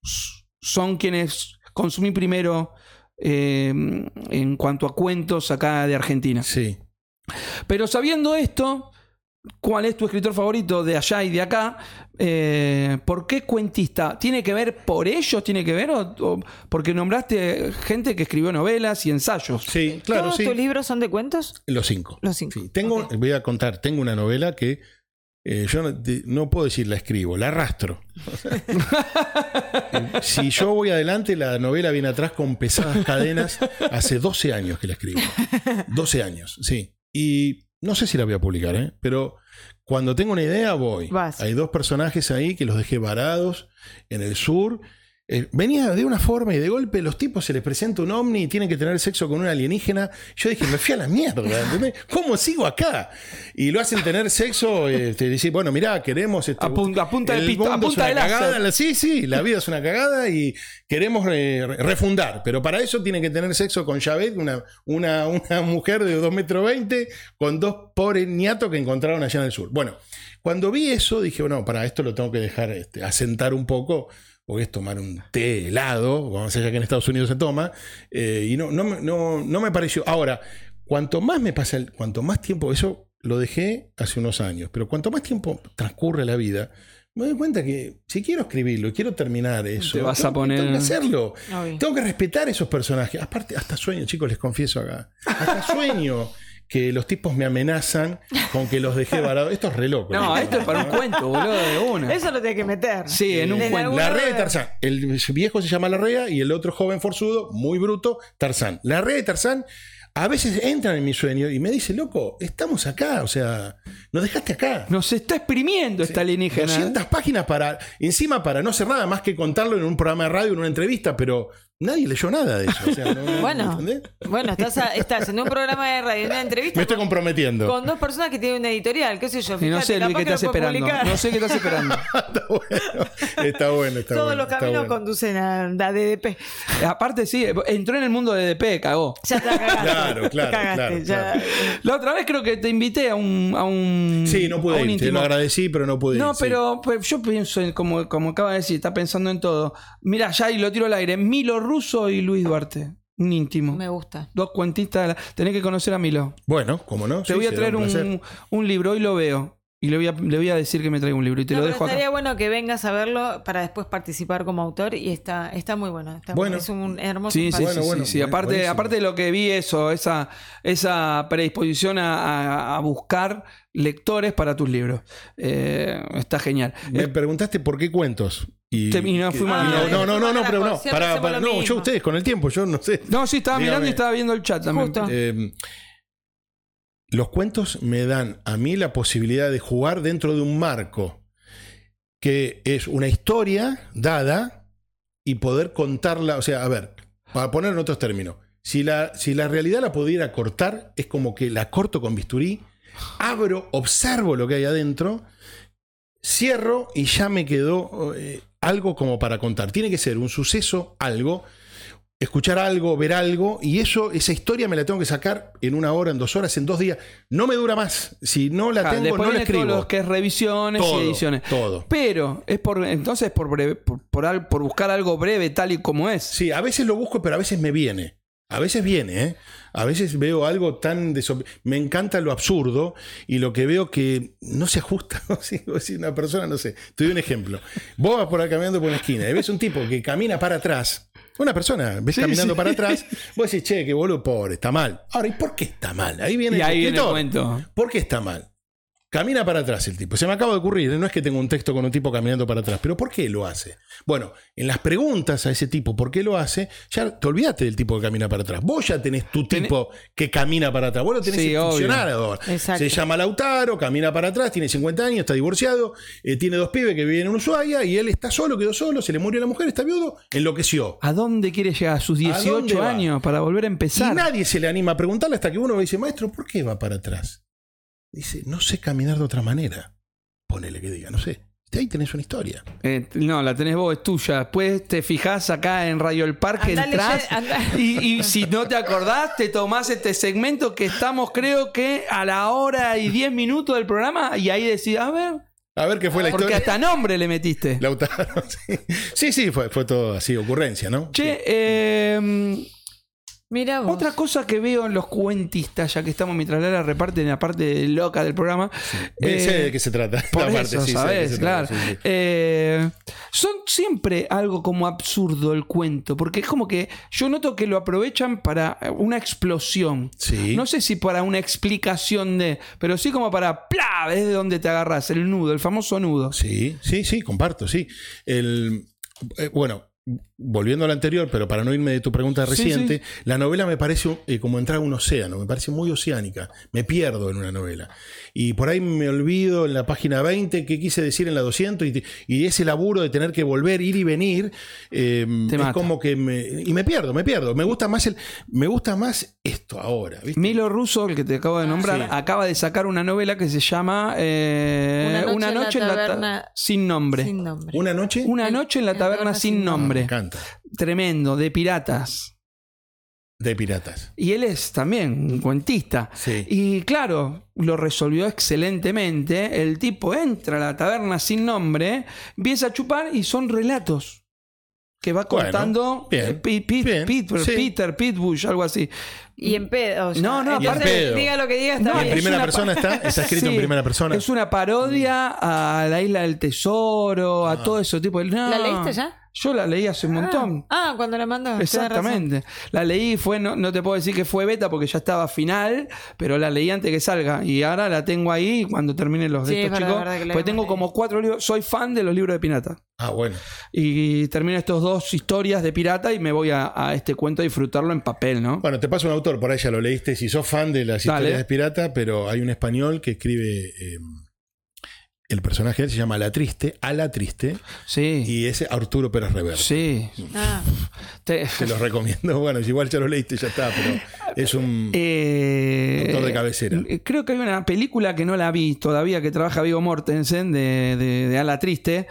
son quienes consumí primero eh, en cuanto a cuentos acá de Argentina. Sí. Pero sabiendo esto, ¿cuál es tu escritor favorito de allá y de acá? Eh, ¿Por qué cuentista? ¿Tiene que ver por ellos? ¿Tiene que ver? O, o porque nombraste gente que escribió novelas y ensayos? Sí, claro, ¿Todos sí. tus libros son de cuentos? Los cinco. Los cinco. Sí. Tengo, voy a contar, tengo una novela que eh, yo no, de- no puedo decir la escribo, la arrastro. si yo voy adelante, la novela viene atrás con pesadas cadenas. Hace 12 años que la escribo. 12 años, sí. Y no sé si la voy a publicar, ¿eh? pero cuando tengo una idea voy. Vas. Hay dos personajes ahí que los dejé varados en el sur. Eh, venía de una forma y de golpe los tipos se les presenta un ovni y tienen que tener sexo con un alienígena. Yo dije, me fui a la mierda, ¿entendés? ¿Cómo sigo acá? Y lo hacen tener sexo, este, decir, bueno, mirá, queremos... Este, A punta- a punta de a punta de cagada, la- Sí, sí, la vida es una cagada y queremos eh, re- refundar. Pero para eso tienen que tener sexo con Javet, una, una, una mujer de 2 metros 20, con dos pobres niatos que encontraron allá en el sur. Bueno, cuando vi eso, dije, bueno, para esto lo tengo que dejar este, asentar un poco, porque es tomar un té helado, como se que en Estados Unidos se toma, eh, y no, no, me- no, no me pareció. Ahora, cuanto más me pasa, el- cuanto más tiempo, eso lo dejé hace unos años, pero cuanto más tiempo transcurre la vida, me doy cuenta que si quiero escribirlo, quiero terminar eso, Te vas tengo a que- poner- tengo que hacerlo. Obvio. Tengo que respetar esos personajes. Aparte, hasta sueño, chicos, les confieso acá. Hasta sueño que los tipos me amenazan con que los dejé varados. Esto es re loco. No, esto es para un cuento, boludo, de una. Eso lo tiene que meter. Sí, en un cuento. La rea de Tarzán. El viejo se llama La rea y el otro joven forzudo, muy bruto, Tarzán. La rea de Tarzán a veces entran en mi sueño y me dice, loco, estamos acá, o sea, nos dejaste acá. Nos está exprimiendo esta alienígena. 200 páginas para, encima para no hacer nada más que contarlo en un programa de radio, en una entrevista, pero nadie leyó nada de eso. o sea, no- no- Bueno, ¿entendés? bueno, estás, a- estás en un programa de radio, en una entrevista Me estoy con, comprometiendo. con dos personas que tienen una editorial, qué sé yo. Y no fíjate, sé, qué que estás esperando. publicar. No sé qué estás esperando. está bueno, está bueno. Está Todos bueno, los caminos bueno. conducen a la DDP. Aparte, sí, entró en el mundo de DP, cagó. Ya te cagaste. Claro, claro, cagaste, claro, ya. claro. La otra vez creo que te invité a un. A un Sí, no a pude ir, te lo agradecí, pero no pude No, ir. sí. pero, pero yo pienso, en, como, como acaba de decir, está pensando en todo. Mira, ya y lo tiro al aire. Milo Russo y Luis Duarte. Un íntimo. Me gusta. Dos cuentistas. de la- Tenés que conocer a Milo. Bueno, como no. Te Sí, voy a traer un, libro, hoy lo veo. Y le voy a, le voy a decir que me traiga un libro. Y te No, lo pero dejo acá. estaría bueno que vengas a verlo para después participar como autor y está, está muy bueno. está- Bueno. Es un hermoso Sí, sí. Bueno, sí, bueno, sí, Aparte, buenísimo. aparte de lo que vi, eso, esa, esa predisposición a, a- a buscar lectores para tus libros. Eh, está genial. Me Eh, preguntaste por qué cuentos. Y, y no que- fui mal. y no, no, no, no, no, pero no. Para, para- no, yo ustedes con el tiempo, yo no sé. no, sí, estaba Dígame. mirando y estaba viendo el chat también. Justo. Eh, los cuentos me dan a mí la posibilidad de jugar dentro de un marco que es una historia dada y poder contarla. O sea, a ver, para poner en otros términos, si la, si la realidad la pudiera cortar, es como que la corto con bisturí, abro, observo lo que hay adentro, cierro y ya me quedó eh, algo como para contar. Tiene que ser un suceso, algo, escuchar algo, ver algo, y eso, esa historia me la tengo que sacar en una hora, en dos horas, en dos días. No me dura más. Si no la Ah, tengo, no la todo escribo. lo que es revisiones Todo, y ediciones. todo. Pero es por entonces por breve, por, por, al- por buscar algo breve tal y como es. Sí, a veces lo busco, pero a veces me viene. A veces viene, ¿eh? A veces veo algo tan... Me encanta lo absurdo y lo que veo que no se ajusta. Si si una persona, no sé, te doy un ejemplo. Vos vas por ahí caminando por una esquina y ves un tipo que camina para atrás. Una persona, ves Sí, caminando sí. para atrás, vos decís, che, que boludo pobre, está mal. Ahora, ¿y por qué está mal? Ahí viene Y ahí viene el cuento. ¿Por qué está mal? Camina para atrás el tipo. Se me acaba de ocurrir, no es que tengo un texto con un tipo caminando para atrás, pero ¿por qué lo hace? Bueno, en las preguntas a ese tipo, ¿por qué lo hace? Ya te olvidaste del tipo que camina para atrás. Vos ya tenés tu Tenés- tipo que camina para atrás. Vos lo tenés Sí. Exacto. Se llama Lautaro, camina para atrás, tiene 50 años, está divorciado, eh, tiene dos pibes que viven en Ushuaia y él está solo, quedó solo, se le murió la mujer, está viudo, enloqueció. ¿A dónde quiere llegar? A sus ¿A dónde 18 va? años para volver a Y empezar. nadie se le anima a preguntarle hasta que uno le dice, maestro, ¿por qué va para atrás? Dice, no sé caminar de otra manera. Ponele que diga, no sé. Ahí tenés una historia. Eh, no, la tenés vos, es tuya. Después te fijás acá en Radio El Parque, leyendo- andá- Y, y si no te acordás, te tomás este segmento que estamos, creo que a la hora y 10 minutos del programa. Y ahí decís, a ver, A ver qué fue la porque historia. hasta nombre le metiste. Lautaro, sí. Sí, sí, fue, fue todo así, ocurrencia, ¿no? Che, eh, Mira vos. Otra cosa que veo en los cuentistas, ya que estamos mientras Lara reparte en la parte loca del programa. Eh, sé eh, de qué se trata. Por La parte, eso, sí, ¿sabes? se Claro. trata, sí, sí. Eh, son siempre algo como absurdo el cuento, porque es como que yo noto que lo aprovechan para una explosión. Sí. No sé si para una explicación de, pero sí como para ¡plá! Es de donde te agarras, el nudo, el famoso nudo. Sí, sí, sí, comparto, sí. El, eh, bueno, volviendo a lo anterior, pero para no irme de tu pregunta Sí, reciente, la novela me parece eh, como entrar a un océano, me parece muy oceánica, me pierdo en una novela. Y por ahí me olvido en la página 20 qué quise decir en la 200 y, ese laburo de tener que volver, ir y venir, eh, Te es mata. como que me... Y me pierdo, me pierdo. Me gusta más, el, me gusta más esto ahora, ¿viste? Milo Russo, el que te acabo de nombrar, Sí. acaba de sacar una novela que se llama eh, Una noche en la ta- taberna sin nombre. Sin nombre. Una noche... Una noche en la taberna sin nombre. Encanta. Tremendo, de piratas. De piratas. Y él es también un cuentista. Sí. Y claro, lo resolvió excelentemente. El tipo entra a la taberna sin nombre, empieza a chupar y son relatos. Que va contando eh, Pete, Pete, bien, Peter, sí. Peter, Pete Bush, algo así. Y en pedo. ya. No, no, Entonces, aparte- pedo. Diga lo que diga, está No, ¿Y en bien. es primera una persona está? ¿Está escrito en Sí, primera persona? Es una parodia a la isla del tesoro, a todo eso tipo. No, ¿La leíste ya? Yo la leí hace un montón. Ah, cuando la mandó. Exactamente. La leí, fue, no, no te puedo decir que fue beta porque ya estaba final, pero la leí antes que salga. Y ahora la tengo ahí cuando termine los de Sí, es estos chicos. hemos tengo leído. como cuatro libros. Soy fan de los libros de pirata. Ah, bueno. Y termino estos dos historias de pirata y me voy a, a este cuento a disfrutarlo en papel, ¿no? Bueno, te paso un autor, por ahí ya lo leíste, si sos fan de las Dale. historias de pirata, pero hay un español que escribe, eh, el personaje él se llama La Triste, A La Triste, Sí. y es Arturo Pérez Reverte. Sí. Ah, Te- Te lo recomiendo. Bueno, igual ya lo leíste, ya está, pero es un. Eh, Autor de cabecera. eh, Creo que hay una película que no la vi todavía que trabaja Vigo Mortensen de, de, Triste.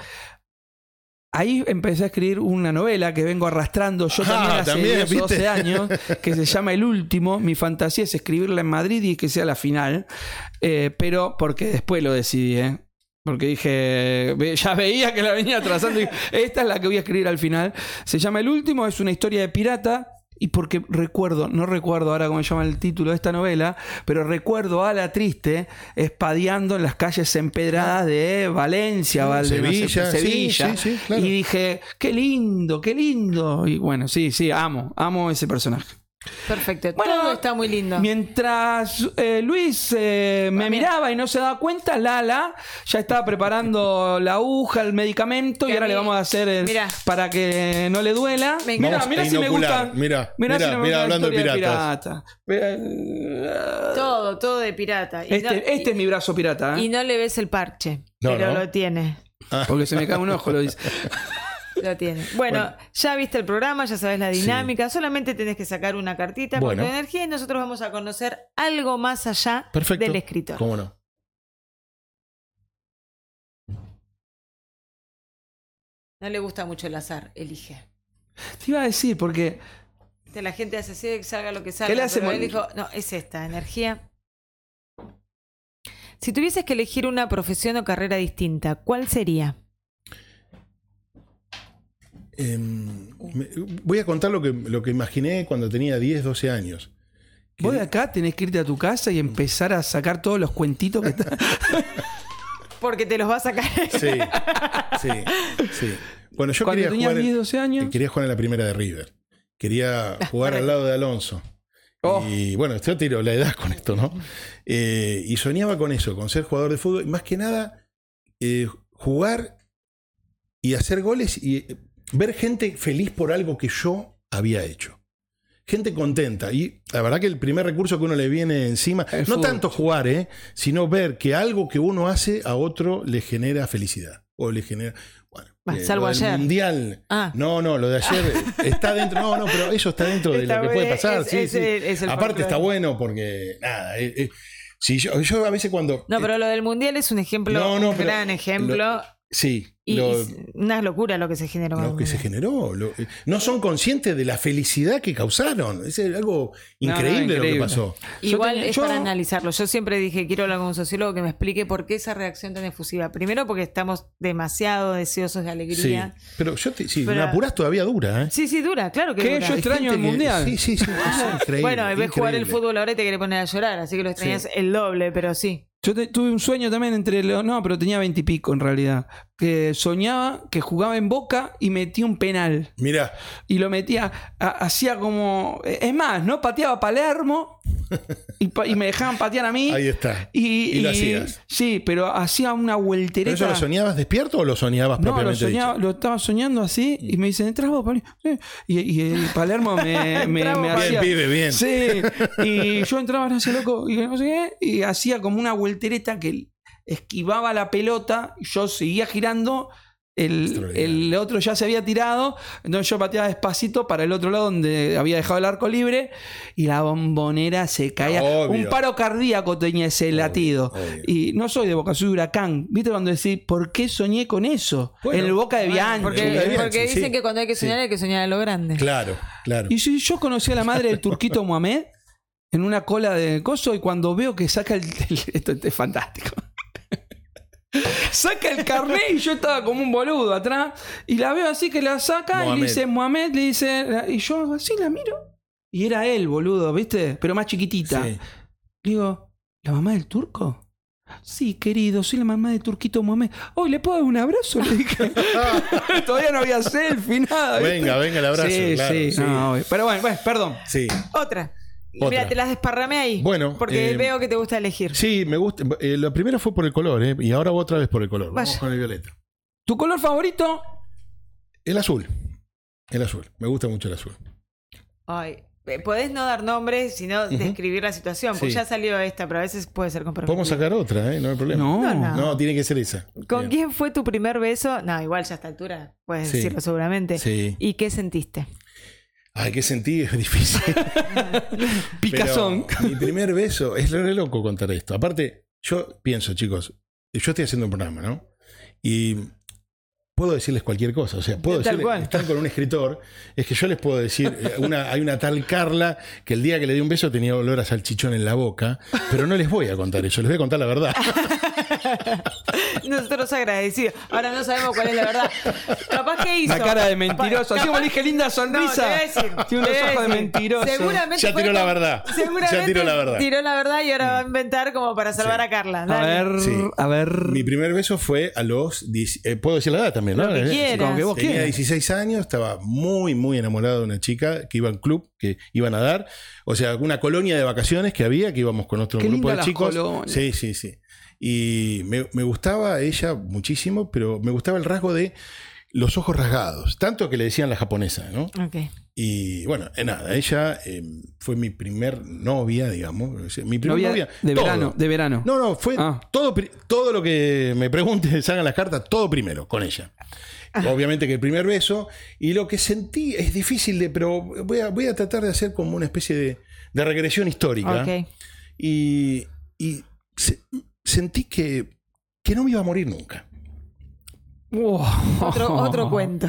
Ahí empecé a escribir una novela que vengo arrastrando yo Ah, también hace también, 10 o 12 ¿viste? años, que se llama El Último. Mi fantasía es escribirla en Madrid y que sea la final. Eh, pero porque después lo decidí, ¿eh? Porque dije, ya veía que la venía y dije, esta es la que voy a escribir al final. Se llama El Último, es una historia de pirata. Y porque recuerdo, no recuerdo ahora cómo se llama el título de esta novela, pero recuerdo a la triste espadeando en las calles empedradas de Valencia, Sevilla, sí, Sevilla. sí, sí, claro. Y dije, qué lindo, qué lindo. Y bueno, sí, sí, amo, amo ese personaje. Perfecto. Bueno, Todo está muy lindo. Mientras eh, Luis eh, me Ah, mira. miraba y no se daba cuenta, Lala ya estaba preparando la aguja, el medicamento y ahora mí- le vamos a hacer el- Mirá. para que no le duela. Me Mira, mira si me gusta. Mira, Mirá mira, si me mira, gusta la hablando de pirata. Todo, todo de pirata. Y Este, no, este es mi brazo pirata, ¿eh? y no le ves el parche, No, pero no. lo tiene. porque se me cae un ojo, lo dice. Lo tiene. Bueno, Bueno. ya viste el programa, ya sabes la Sí. dinámica. Solamente tenés que sacar una cartita Bueno. con tu energía y nosotros vamos a conocer algo más allá Perfecto. del escritor. ¿Cómo no? No le gusta mucho el azar, elige. Te iba a decir, porque La gente hace así, que salga lo que salga. ¿Qué le hace pero él mon- dijo, no, es esta, energía. Si tuvieses que elegir una profesión o carrera distinta, ¿cuál sería? Em, me- voy a contar lo que, lo que imaginé cuando tenía 10, 12 años. vos de acá tenés que irte a tu casa y empezar a sacar todos los cuentitos que están. Porque te los va a sacar. Sí, sí, sí. Bueno, yo Cuando quería tenía jugar, en- 10, 12 años. quería jugar en la primera de River. Quería jugar al lado de Alonso. Oh. Y bueno, yo tiro la edad con esto, ¿no? Eh, y soñaba con eso, con ser jugador de fútbol. Y más que nada, eh, jugar y hacer goles y eh, ver gente feliz por algo que yo había hecho. Gente contenta. Y la verdad que el primer recurso que uno le viene encima, no fútbol. tanto jugar, ¿eh? sino ver que algo que uno hace a otro le genera felicidad. O le genera. Bueno, eh, salvo ayer. Mundial. Ah. No, no, lo de ayer está dentro. No, no, pero eso está dentro de Está lo que puede pasar. es- sí, es sí. el- es el Aparte está bueno porque, nada, eh, eh, si yo, yo a veces cuando... No, pero lo del mundial es un ejemplo, No, no, un gran ejemplo. lo- sí, y lo, una locura lo que se generó. lo que se generó. lo- eh, no son conscientes de la felicidad que causaron. Es algo No, no, increíble, lo que pasó. Igual es yo- para analizarlo. Yo siempre dije, quiero hablar con un sociólogo que me explique por qué esa reacción tan efusiva. Primero porque estamos demasiado deseosos de Sí, alegría. pero yo te, sí, Pero- me apurás todavía dura, ¿eh? Sí, sí, dura, claro que ¿Qué? dura. Yo extraño el que- Mundial. Sí, sí, sí. es increíble. Bueno, ves jugar el fútbol ahora y te quiere poner a llorar, así que lo extrañas Sí. el doble, pero sí. Yo tuve un sueño también entre. lo- No, pero tenía veintipico en realidad. Que soñaba que jugaba en boca y metía un penal. Mirá, Y lo metía. a- Hacía como. Es más, ¿no? Pateaba Palermo. Y, pa- y me dejaban patear a mí. ahí está. Y, Y lo hacías. Sí, pero hacía una ¿Pero vueltereta. eso lo soñabas despierto o lo soñabas No, lo, propiamente soñaba, dicho? lo estaba soñando así y me dicen, ¿entras vos? Sí. Y, Palermo me, me, hacía... Bien, bien. Sí, y yo entraba así loco y no sé qué, y hacía como una vueltereta que esquivaba la pelota, y yo seguía girando, el, el otro ya se había tirado, entonces yo pateaba despacito para el otro lado donde había dejado el arco libre y la bombonera se caía. Obvio. Un paro cardíaco tenía ese latido. obvio. Y no soy de Boca, soy de Huracán. ¿Viste cuando decís, ¿por qué soñé con eso? Bueno, en el Boca de Bianchi. porque Boca de Bianchi, porque sí. dicen que cuando hay que soñar Sí. hay que soñar en lo grande. Claro, claro. Y si yo conocí a la madre del turquito Mohamed en una cola de coso y cuando veo que saca el... el- esto es fantástico. Saca el carnet y yo estaba como un boludo atrás y la veo así que la saca y le dice Mohamed, le dice... Y yo así la miro y era él, boludo, ¿viste? Pero más chiquitita. Sí. Digo, ¿la mamá del turco? Sí, querido, soy la mamá de Turquito Mohamed. Hoy le puedo dar un abrazo, le dije. Todavía no había selfie, nada. ¿viste? Venga, venga el abrazo. Sí, claro, sí, sí. no, pero bueno, bueno, perdón. Sí. Otra. Otra. Mira, te las desparramé ahí. Bueno, Porque eh, veo que te gusta elegir. Sí, me gusta. Eh, la primera fue por el color, ¿eh? Y ahora otra vez por el color. Vamos Vaya. con el violeta. ¿Tu color favorito? El azul. El azul. Me gusta mucho el azul. Ay, eh, podés no dar nombres, sino describir la situación. Porque Sí. ya salió esta, pero a veces puede ser comprometida. Podemos sacar otra, ¿eh? No hay problema. No. No, no. No, tiene que ser esa. ¿Con Bien. quién fue tu primer beso? No, igual ya a esta altura puedes Sí. decirlo seguramente. Sí. ¿Y qué sentiste? Ay, qué sentí, es difícil. Picazón. Pero mi primer beso, es re loco contar esto. Aparte, yo pienso, chicos, yo estoy haciendo un programa, ¿no? Y puedo decirles cualquier cosa. O sea, puedo decirles, cual. están con un escritor, es que yo les puedo decir, eh, una, hay una tal Carla que el día que le di un beso tenía olor a salchichón en la boca, pero no les voy a contar eso, les voy a contar la verdad. Nosotros agradecidos. Ahora no sabemos cuál es la verdad. Capaz que hizo. La cara de mentiroso. Así como le dije linda No, sonrisa. a decir. Tiene unos ojos de mentiroso. Seguramente Ya tiró la verdad. Seguramente Ya tiró la verdad. tiró la verdad y ahora va a inventar como para salvar Sí. a Carla. A ver, Sí. a ver. Mi primer beso fue a los. 10 eh, Puedo decir la edad también, ¿no? Lo que quieras. Como que vos Tenía quieras. 16 años, estaba muy, muy enamorado de una chica que iba al club, que iban a dar. O sea, una colonia de vacaciones que había, que íbamos con otro Qué grupo linda de chicos. colonias. Sí, sí, sí. Y me, me gustaba ella muchísimo, pero me gustaba el rasgo de los ojos rasgados. Tanto que le decían la japonesa, ¿no? Ok. Y bueno, eh, nada, ella eh, fue mi primer novia, digamos. Mi primer Novia novia. de todo. verano, de verano. No, no, fue Ah. todo, todo lo que me pregunten, salgan las cartas, todo primero, con ella. Obviamente que el primer beso. Y lo que sentí es difícil de, pero voy a, voy a tratar de hacer como una especie de, de regresión histórica. Ok. Y, y se- sentí que, que no me iba a morir nunca. Otro, otro cuento.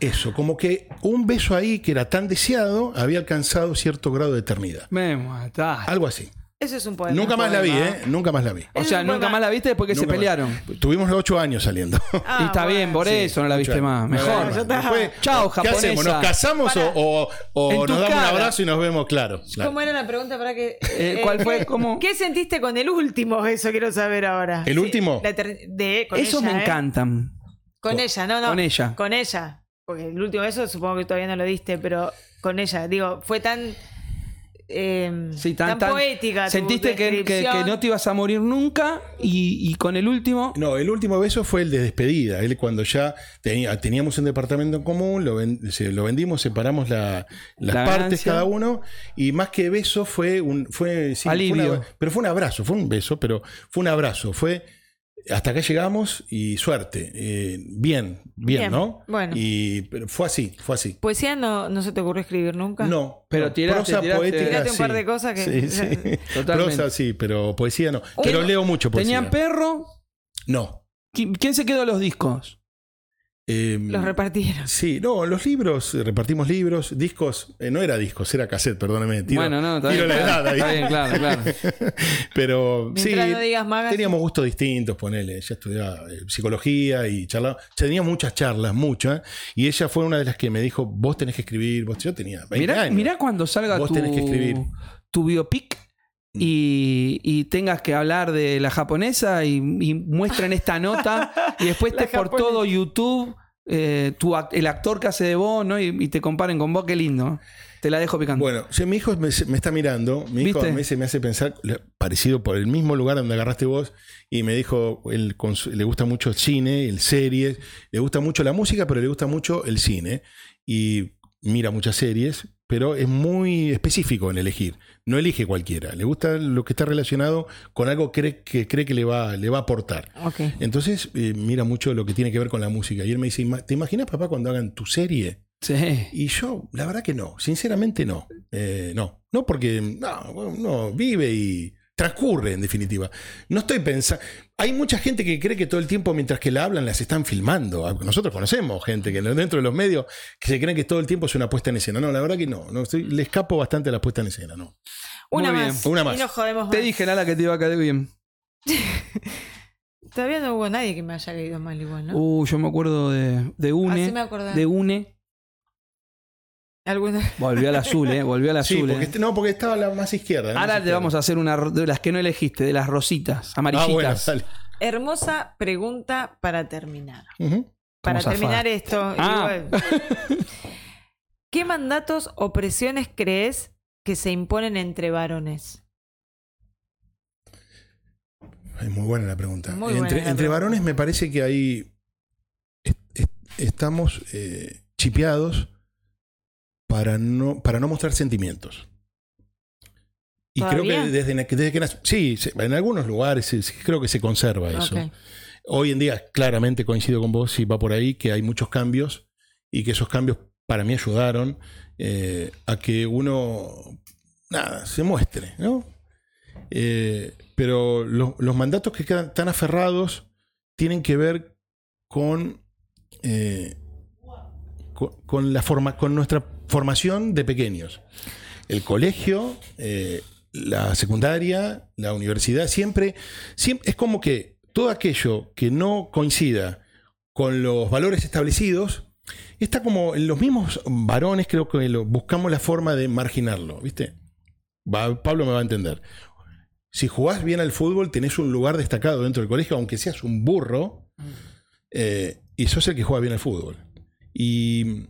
Eso, como que un beso ahí que era tan deseado había alcanzado cierto grado de eternidad. Me mataste. Algo así. Eso es un poema. Nunca más la vi. ¿eh? Nunca más la vi. O sea, nunca poema. más la viste después que se Nunca más. pelearon. Tuvimos ocho años saliendo. Ah, y está bueno. bien, por Sí, eso no la viste más. Mejor. Bueno, después, Chao, ¿Qué hacemos? ¿Nos casamos Para. o, o- En o tu nos damos cara. un abrazo y nos vemos? Claro. claro. ¿Cómo era la pregunta para que Eh, ¿cuál fue? ¿qué, ¿Cómo? ¿Qué sentiste con el último? Eso quiero saber ahora. ¿El último? la eter- de, con ella, me ¿eh? encantan. Con Con- ella, no, no. con ella. Con ella. Porque el último eso supongo que todavía no lo diste, pero con ella. Digo, fue tan. Eh, Sí, tan, tan, tan- poética. tu Sentiste que, que- no te ibas a morir nunca y, y con el último. No, el último beso fue el de despedida. Él cuando ya tenía, teníamos un departamento en común, lo, ven- se- lo vendimos, separamos la- las La partes ganancia. cada uno y más que beso fue un fue, sí, fue Alivio. una- pero fue un abrazo, fue un beso, pero fue un abrazo, fue hasta acá llegamos y suerte, eh, bien, bien, Bien, ¿no? bueno. Y pero fue así, fue así. Poesía no, no se te ocurrió escribir nunca. No, Pero no, tiraste- prosa tiraste- poética. Tiraste un par sí. de cosas que- Sí, sí. Totalmente. Prosa sí, pero poesía no. Pero leo mucho poesía. ¿Tenían perro? No. ¿Qui- ¿Quién se quedó los discos? Eh, Los repartieron. Sí, no, los libros, eh, repartimos libros, discos, eh, no era discos, era cassette, perdóname. Tiro, bueno, no, está tiro bien. la está edad está bien, claro, claro. Pero sí, Mientras no digas magas. teníamos gustos distintos, ponele. Ella estudiaba eh, psicología y charlaba. Teníamos muchas charlas, muchas. Y ella fue una de las que me dijo, vos tenés que escribir. Vos, yo tenía 20 Mirá, años. mirá cuando salga Vos tu, tenés que escribir. tu biopic y, y tengas que hablar de la japonesa y, y muestren esta nota y después estés por japonesa. todo YouTube eh, tu act- el actor que hace de vos ¿no? y, y te comparen con vos, qué lindo. Te la dejo picando. Bueno, si mi hijo me, me está mirando, mi hijo ¿Viste? a veces me hace pensar, parecido por el mismo lugar donde agarraste vos, y me dijo, él le gusta mucho el cine, el series, le gusta mucho la música, pero le gusta mucho el cine. Y mira muchas series, pero es muy específico en elegir. No elige cualquiera. Le gusta lo que está relacionado con algo que cree que, cree que le, va, le va a aportar. Entonces, eh, mira mucho lo que tiene que ver con la música. Y él me dice, "Ima- ¿te imaginas, papá, cuando hagan tu serie? sí. Y yo, la verdad que no, sinceramente no. Eh, no, no porque no, no, vive y transcurre en definitiva. No estoy pensando. Hay mucha gente que cree que todo el tiempo mientras que la hablan las están filmando. Nosotros conocemos gente que dentro de los medios que se creen que todo el tiempo es una puesta en escena. No, la verdad que no. no estoy- le escapo bastante a la puesta en escena, no. Una Muy más. bien. Una más. Y nos jodemos Te más. dije, Lala, que te iba a caer bien. Todavía no hubo nadie que me haya caído mal igual, ¿no? Uh, yo me acuerdo de, de UNE. Así me acordaba. de UNE. Alguna- Volvió al azul, ¿eh? Volvió al Sí, azul. porque, ¿eh? este- no, porque estaba la más izquierda. la Ahora más te izquierda. vamos a hacer una de las que no elegiste, de las rositas, amarillitas. Ah, bueno, dale. Hermosa pregunta para terminar. Para terminar esto, Ah. ¿qué mandatos o presiones crees que se imponen entre varones? Es muy buena la pregunta. Muy buena entre la entre pregunta. varones me parece que est- est- estamos eh, chipeados para no, para no mostrar sentimientos. Y creo que desde, desde que nac- Sí, en algunos lugares creo que se conserva eso. Hoy en día, claramente coincido con vos, y va por ahí, que hay muchos cambios y que esos cambios para mí ayudaron eh, a que uno, nada, se muestre, ¿no? Eh, pero lo- los mandatos que quedan tan aferrados tienen que ver con, eh, con, con la forma, con nuestra formación de pequeños. El colegio, eh, la secundaria, la universidad, siempre, siempre es como que todo aquello que no coincida con los valores establecidos está como en los mismos varones, creo que lo- buscamos la forma de marginarlo, ¿viste? Va- Pablo me va a entender. Si jugás bien al fútbol, tenés un lugar destacado dentro del colegio, aunque seas un burro, eh, y sos el que juega bien al fútbol. Y,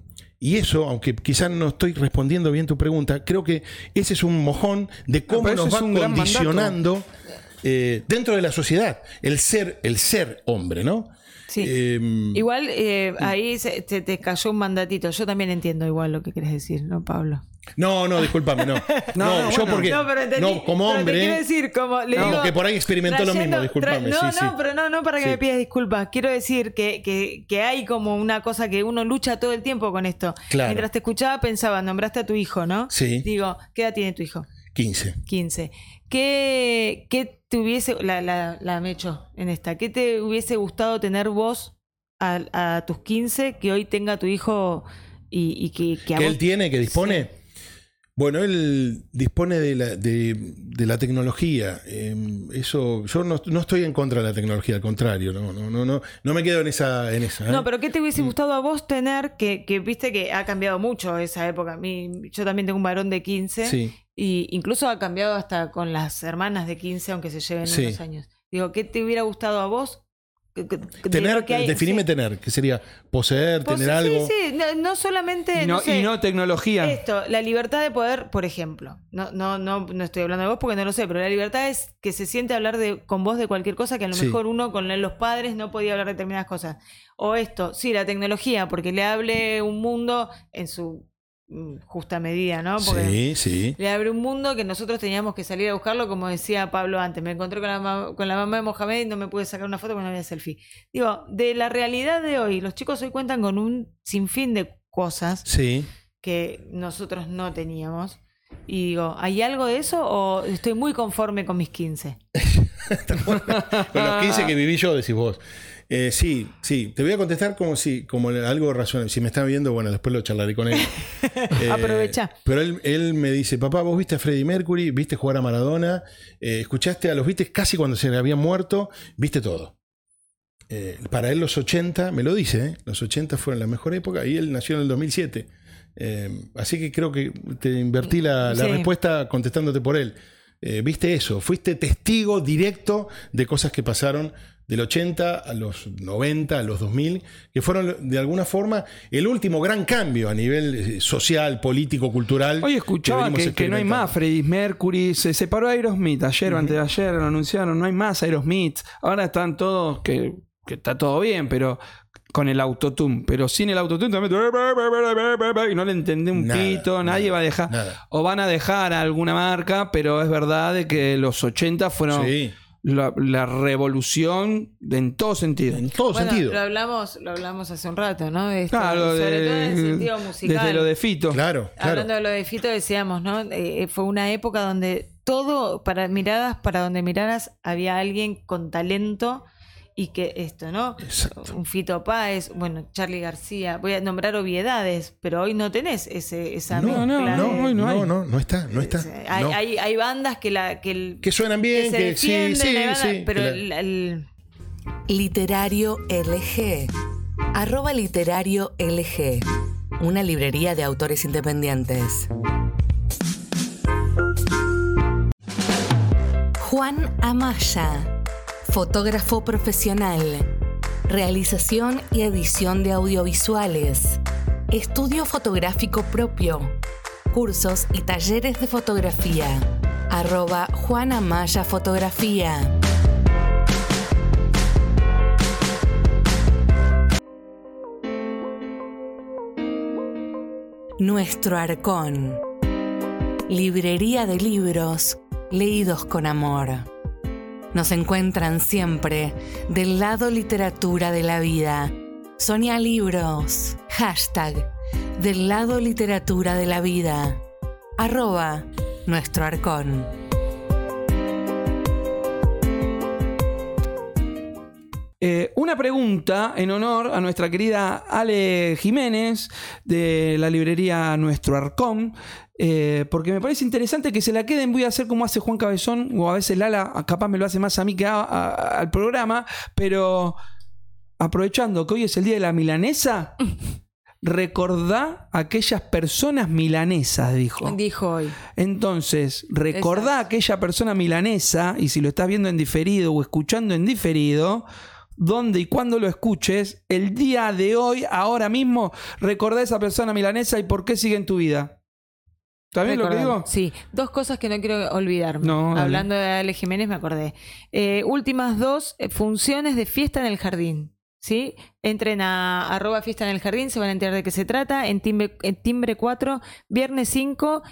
y eso, aunque quizás no estoy respondiendo bien tu pregunta, creo que ese es un mojón de cómo pero eso nos va condicionando eh, dentro de la sociedad el ser, el ser hombre, ¿no? Sí. Eh, Igual eh, ahí se- te, te cayó un mandatito. Yo también entiendo igual lo que querés decir, ¿no, Pablo? no, no, discúlpame, no. no, no, yo bueno. porque. No, pero entendí. no, como pero hombre. Te quiero decir, como le No, digo, que por ahí experimentó lo mismo, discúlpame, no, sí, no, sí. pero no, no para que Sí. me pidas disculpas. Quiero decir que, que, que hay como una cosa que uno lucha todo el tiempo con esto. Claro. Mientras te escuchaba pensaba, nombraste a tu hijo, ¿no? Sí. Digo, ¿qué edad tiene tu hijo? 15. 15. ¿Qué, qué te hubiese, la, la, la me echo en esta, qué te hubiese gustado tener vos a, a tus 15 que hoy tenga tu hijo y, y que, que a que vos- él tiene, que dispone. Bueno, él dispone de la, de, de la tecnología. Eh, eso, yo no, no estoy en contra de la tecnología, al contrario, no, no, no, no, no me quedo en esa, en esa. ¿eh? No, pero ¿qué te Mm. hubiese gustado a vos tener? Que, que viste que ha cambiado mucho esa época. A mí, yo también tengo un varón de 15 Sí. Y incluso ha cambiado hasta con las hermanas de 15, aunque se lleven Sí. unos años. Digo, ¿qué te hubiera gustado a vos? Tener, hay- definime sí. tener, que sería poseer, tener sí, algo. Sí, no, no solamente. Y no, no sé, y no tecnología. Esto, la libertad de poder, por ejemplo, no, no, no, no estoy hablando de vos porque no lo sé, pero la libertad es que se siente hablar de, con vos de cualquier cosa que a lo Sí. mejor uno con los padres no podía hablar de determinadas cosas. O esto, sí, la tecnología, porque le hable un mundo en su justa medida, ¿no? Porque Sí, sí. le abre un mundo que nosotros teníamos que salir a buscarlo, como decía Pablo antes. Me encontré con la, con la mamá de Mohamed y no me pude sacar una foto porque no había selfie. Digo, de la realidad de hoy, los chicos hoy cuentan con un sinfín de cosas Sí. que nosotros no teníamos. Y digo, ¿hay algo de eso o estoy muy conforme con mis 15? Con los 15 que viví yo, decís vos. Eh, sí, sí. Te voy a contestar como si, como algo razonable. Si me está viendo, bueno, después lo charlaré con él. Eh, Aprovecha. Pero él, él me dice, papá, vos viste a Freddie Mercury, viste jugar a Maradona, eh, escuchaste a los viste casi cuando se le habían muerto, viste todo. Eh, para él los 80, me lo dice, ¿eh? los 80 fueron la mejor época y él nació en el 2007. Eh, así que creo que te invertí la, la Sí. respuesta contestándote por él. Viste eso, fuiste testigo directo de cosas que pasaron del 80 a los 90, a los 2000, que fueron de alguna forma el último gran cambio a nivel eh, social, político, cultural. Hoy escuchaba que, que no hay más Freddie Mercury, se separó Aerosmith ayer o antes de ayer, lo anunciaron, no hay más Aerosmith. Ahora están todos, que, que está todo bien, pero con el autotune, pero sin el autotune también y no le entendí un Nada, pito, nadie nada, va a dejar nada. o van a dejar a alguna marca, pero es verdad de que los 80 fueron Sí, la, la revolución de- en todo sentido. en todo Bueno, sentido. lo hablamos, lo hablamos hace un rato, ¿no? De esto, Claro, sobre de- todo en el sentido musical. desde lo de Fito. Claro, claro. Hablando de lo de Fito, decíamos, ¿no? Eh, fue una época donde todo, para miradas, para donde miraras, había alguien con talento y que esto, ¿no? Exacto. Un Fito Páez, bueno, Charlie García, voy a nombrar obviedades, pero hoy no tenés ese, esa No, no, mezcla no, de- hoy no no, no, no está, no está. hay, no. hay, hay bandas que la que, el- Que suenan bien, se que, sí, sí, hay bandas- sí. pero que la- el- el- Literario LG. Arroba literario LG. una librería de autores independientes. Juan Amaya, fotógrafo profesional, realización y edición de audiovisuales, estudio fotográfico propio, cursos y talleres de fotografía. Arroba Juan Amaya Fotografía. Nuestro Arcón. Librería de libros leídos con amor. Nos encuentran siempre del lado literatura de la vida. Sonia Libros. Hashtag del lado literatura de la vida. Arroba nuestro arcón. Pregunta en honor a nuestra querida Ale Jiménez de la librería Nuestro Arcón, eh, porque me parece interesante que se la queden. Voy a hacer como hace Juan Cabezón, o a veces Lala, capaz me lo hace más a mí que a- a- al programa, pero aprovechando que hoy es el día de la milanesa, recordá aquellas personas milanesas, dijo. Dijo hoy. Entonces, recordá a aquella persona milanesa, y si lo estás viendo en diferido o escuchando en diferido, dónde y cuándo lo escuches, el día de hoy, ahora mismo, recordá a esa persona milanesa y por qué sigue en tu vida. ¿Está bien lo que digo? Sí, dos cosas que no quiero olvidarme. No. Hablando de Ale Jiménez me acordé. Eh, últimas dos eh, funciones de fiesta en el jardín. ¿Sí? Entren a arroba fiesta en el jardín, se van a enterar de qué se trata. En timbre, en timbre 4, viernes 5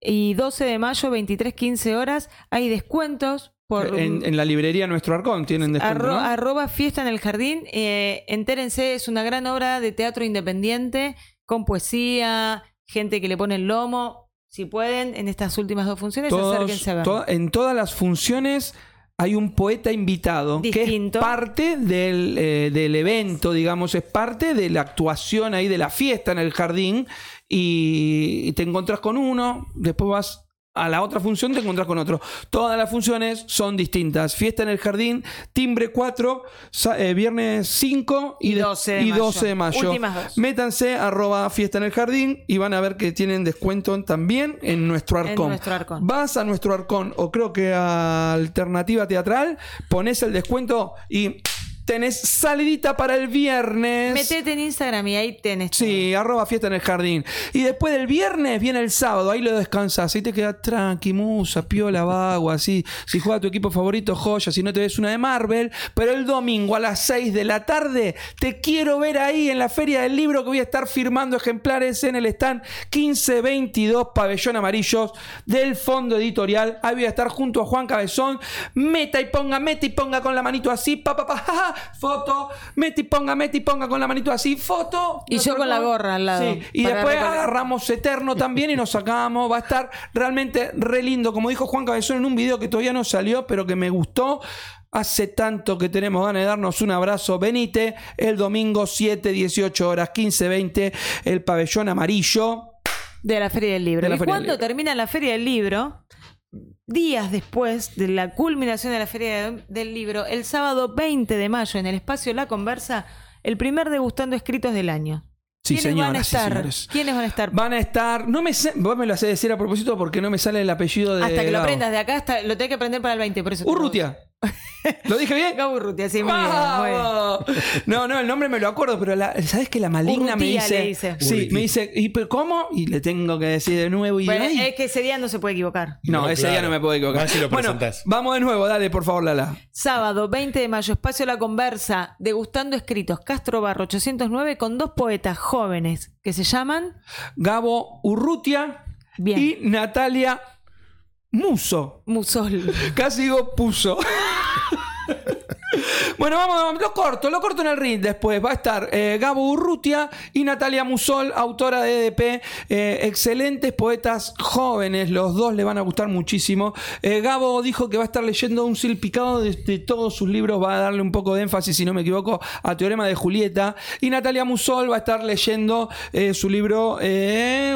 y 12 de mayo, 23, 15 horas. Hay descuentos por En, en la librería Nuestro Arcón tienen descuento, Arro- ¿no? Arroba fiesta en el jardín. Eh, entérense, es una gran obra de teatro independiente, con poesía, gente que le pone el lomo. Si pueden, en estas últimas dos funciones, Todos- acérquense a ver. to- en todas las funciones hay un poeta invitado Distinto. que es parte del, eh, del evento, digamos, es parte de la actuación ahí de la fiesta en el jardín y, y te encontrás con uno, después vas a la otra función, te encontrás con otro. Todas las funciones son distintas. Fiesta en el jardín, timbre 4, sa- eh, viernes 5 y, Y de- 12 de y mayo. 12 de mayo. Últimas dos. Métanse arroba fiesta en el jardín y van a ver que tienen descuento también en nuestro En arcón. nuestro arcón. Vas a nuestro arcón o creo que a Alternativa Teatral, pones el descuento y tenés salidita para el viernes. Metete en Instagram y ahí tenés. todo. Sí, arroba fiesta en el jardín. Y después del viernes viene el sábado, ahí lo descansas, ahí te quedas tranqui, musa, piola, vago, así. Si juega tu equipo favorito, joya, si no te ves una de Marvel. Pero el domingo a las 6 de la tarde, te quiero ver ahí en la Feria del Libro que voy a estar firmando ejemplares en el stand 1522 Pabellón Amarillos del Fondo Editorial. Ahí voy a estar junto a Juan Cabezón. Meta y ponga, meta y ponga con la manito así, pa, pa, pa, ja, ja, foto. Meta y ponga, meta y ponga con la manito así, foto. Y yo con la gorra al lado, Sí, y después recordar. agarramos Eterno también y nos sacamos. Va a estar realmente re lindo. Como dijo Juan Cabezón en un video que todavía no salió, pero que me gustó. Hace tanto que tenemos ganas de darnos un abrazo. Venite el domingo 7, 18 horas, 15, 20, el pabellón amarillo. De la Feria del Libro. De y Libro. termina la Feria del Libro, días después de la culminación de la Feria de- del Libro, el sábado 20 de mayo, en el espacio La Conversa, el primer degustando escritos del año. Sí, ¿Quiénes van a estar? señores. ¿Quiénes van a estar? Van a estar. No me sé, vos me lo hacés decir a propósito porque no me sale el apellido de. Hasta que lo aprendas de acá, hasta, lo tenés que aprender para el 20, por eso. Urrutia. ¿Lo dije bien? Gabo Urrutia, sí, muy bien, muy bien. ¡Vamos! No, no, el nombre me lo acuerdo, pero la, ¿sabes que la maligna me dice, le dice. Sí, Urrutia. me dice, ¿y pero cómo? Y le tengo que decir de nuevo y Bueno, es que ese día no se puede equivocar. No, No, ese día no me puedo equivocar. Más si lo bueno, vamos de nuevo, dale, por favor, Lala. Sábado 20 de mayo, espacio La Conversa, degustando escritos, Castro Barro 809, con dos poetas jóvenes que se llaman Gabo Urrutia Bien. y Natalia Muso. Musol. Casi digo puso. Bueno, vamos, vamos, lo corto, lo corto en el ring después. Va a estar eh, Gabo Urrutia y Natalia Musol, autora de EDP. eh, excelentes poetas jóvenes, los dos le van a gustar muchísimo. Eh, Gabo dijo que va a estar leyendo un silpicado de, de todos sus libros, va a darle un poco de énfasis, si no me equivoco, a Teorema de Julieta. Y Natalia Musol va a estar leyendo su libro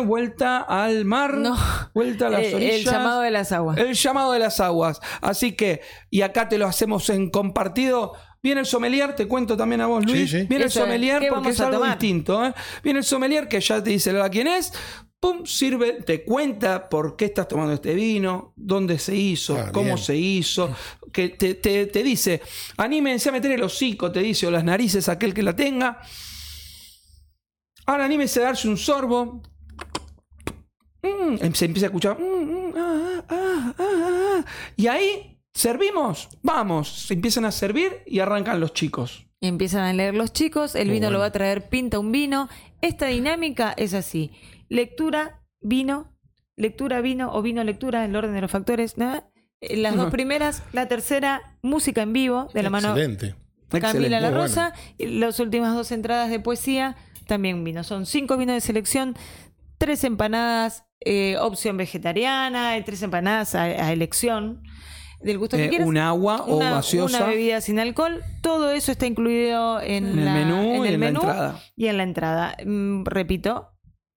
Vuelta al Mar. No. Vuelta a las Eh, el orillas. llamado de las aguas. El llamado de las aguas. Así que, y acá te lo hacemos en compartido, Viene el sommelier, te cuento también a vos, Luis. Sí, sí. Viene Eso el sommelier ¿Qué porque es algo tomar? distinto. ¿eh? Viene el sommelier que ya te dice la quién es. Pum, sirve, te cuenta por qué estás tomando este vino, dónde se hizo, Ah, cómo bien. se hizo, que te, te- te dice, anímense a meter el hocico, te dice, o las narices aquel que la tenga. Ahora anímense a darse un sorbo. Mm, se empieza a escuchar. mm, mm, ah, ah, ah, ah. Y ahí, ¿servimos? Vamos. Se empiezan a servir y arrancan los chicos. Empiezan a leer los chicos, el Muy vino lo va a traer pinta un vino. Esta dinámica es así: lectura, vino, lectura, vino o vino, lectura, el orden de los factores. ¿no? Eh, Las dos primeras, la tercera, música en vivo, de la mano Excelente. Camila Excelente. La Rosa. Y las últimas dos entradas de poesía, también vino. Son cinco vinos de selección, tres empanadas, eh, opción vegetariana, y tres empanadas a, a elección. Del gusto que Eh, quieras. un agua o Una- gaseosa. Una bebida sin alcohol. Todo eso está incluido en, En el menú en y en la entrada. y en la entrada. Mm, repito,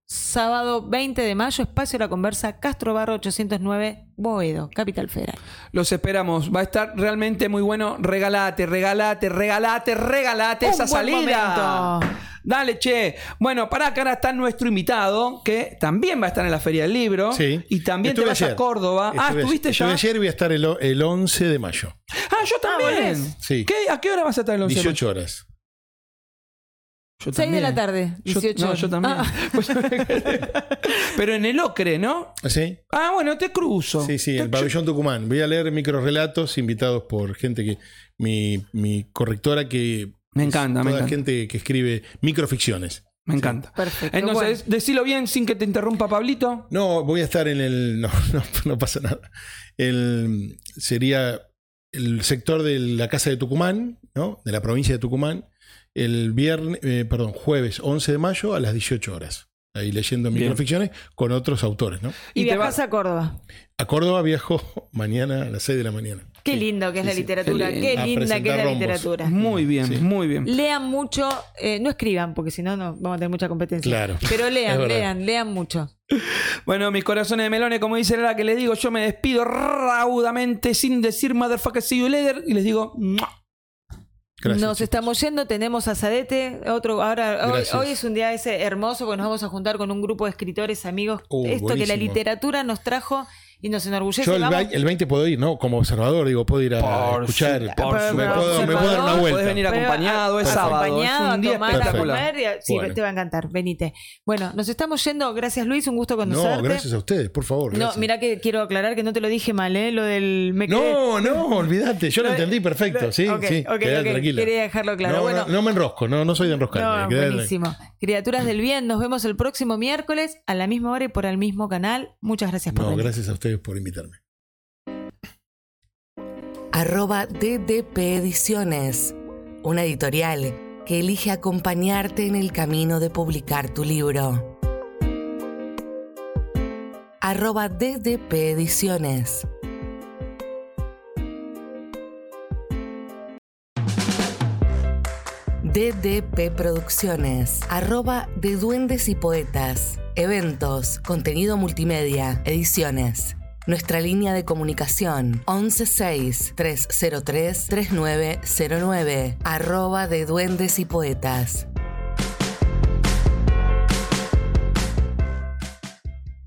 sábado 20 de mayo, Espacio La Conversa, Castro Barro 809, Boedo, Capital Federal. Los esperamos. Va a estar realmente muy bueno. Regalate, regalate, regalate, regalate Un esa buen salida. momento. Dale, che. Bueno, para que ahora está nuestro invitado, que también va a estar en la Feria del Libro. Sí. Y también Estuve te vas a. Córdoba. ah, Estuve- ¿estuviste ya? estuve ayer voy a estar el, el 11 de mayo. Ah, yo también. volvés. Sí. ¿Qué? ¿A qué hora vas a estar el 11 de 18 horas. Yo 6 de la también. tarde, Yo- 18 no, yo también. Ah. Pero en el Ocre, ¿no? ¿Sí? Ah, bueno, te cruzo. Sí, sí, Te- el pabellón Tucumán. Voy a leer microrelatos invitados por gente que. Mi, mi correctora que. Me es encanta, me toda encanta. gente que escribe microficciones. Me encanta. Perfecto. Entonces, decilo bien sin que te interrumpa Pablito. No, voy a estar en el. No, no, no pasa nada. El, sería el sector de la Casa de Tucumán, ¿no? De la provincia de Tucumán, el viernes, eh, perdón, jueves 11 de mayo a las 18 horas. Ahí leyendo Bien. microficciones con otros autores, ¿no? y y te viajas a Córdoba. A Córdoba viajo mañana a las 6 de la mañana. Qué lindo que es sí, la sí. literatura, Qué linda que es la rombos. literatura. Muy bien, Sí. muy bien. Lean mucho, eh, no escriban, porque si no, no vamos a tener mucha competencia. Claro. Pero lean, lean, lean mucho. Bueno, mis corazones de melones, como dice la que les digo, yo me despido raudamente sin decir motherfucker see you later y les digo. Gracias. nos chicos. estamos yendo, tenemos a Sadete, otro, ahora hoy, hoy es un día ese hermoso porque nos vamos a juntar con un grupo de escritores, amigos. Uh, Esto que la literatura nos trajo y nos enorgullece. Yo el, Vamos- vei- el 20 puedo ir, ¿no? Como observador, digo, puedo ir a Por escuchar. su- por me, su- puedo, me puedo dar una vuelta. Podés venir acompañado, es sábado, acompañado, es un día a tomar, a comer, y sí, Bueno. te va a encantar, venite. Bueno, nos estamos yendo, gracias Luis, un gusto conocerte. No, gracias a ustedes, por favor. No, mira que quiero aclarar que no te lo dije mal, ¿eh? Lo del... Me quedé- No, no, olvídate, yo lo entendí perfecto, sí, Ok, sí. ok, quedate ok, tranquila. quería dejarlo claro. No, Bueno. no, no me enrosco, no, no soy de enroscarme. No, buenísimo. Criaturas del Bien, nos vemos el próximo miércoles a la misma hora y por el mismo canal. Muchas gracias por No, gracias a ustedes por invitarme. arroba DDP Ediciones, una editorial que elige acompañarte en el camino de publicar tu libro. Arroba DDP Ediciones. DDP Producciones, arroba de Duendes y Poetas, eventos, contenido multimedia, ediciones. Nuestra línea de comunicación 116-303-3909, arroba de Duendes y Poetas.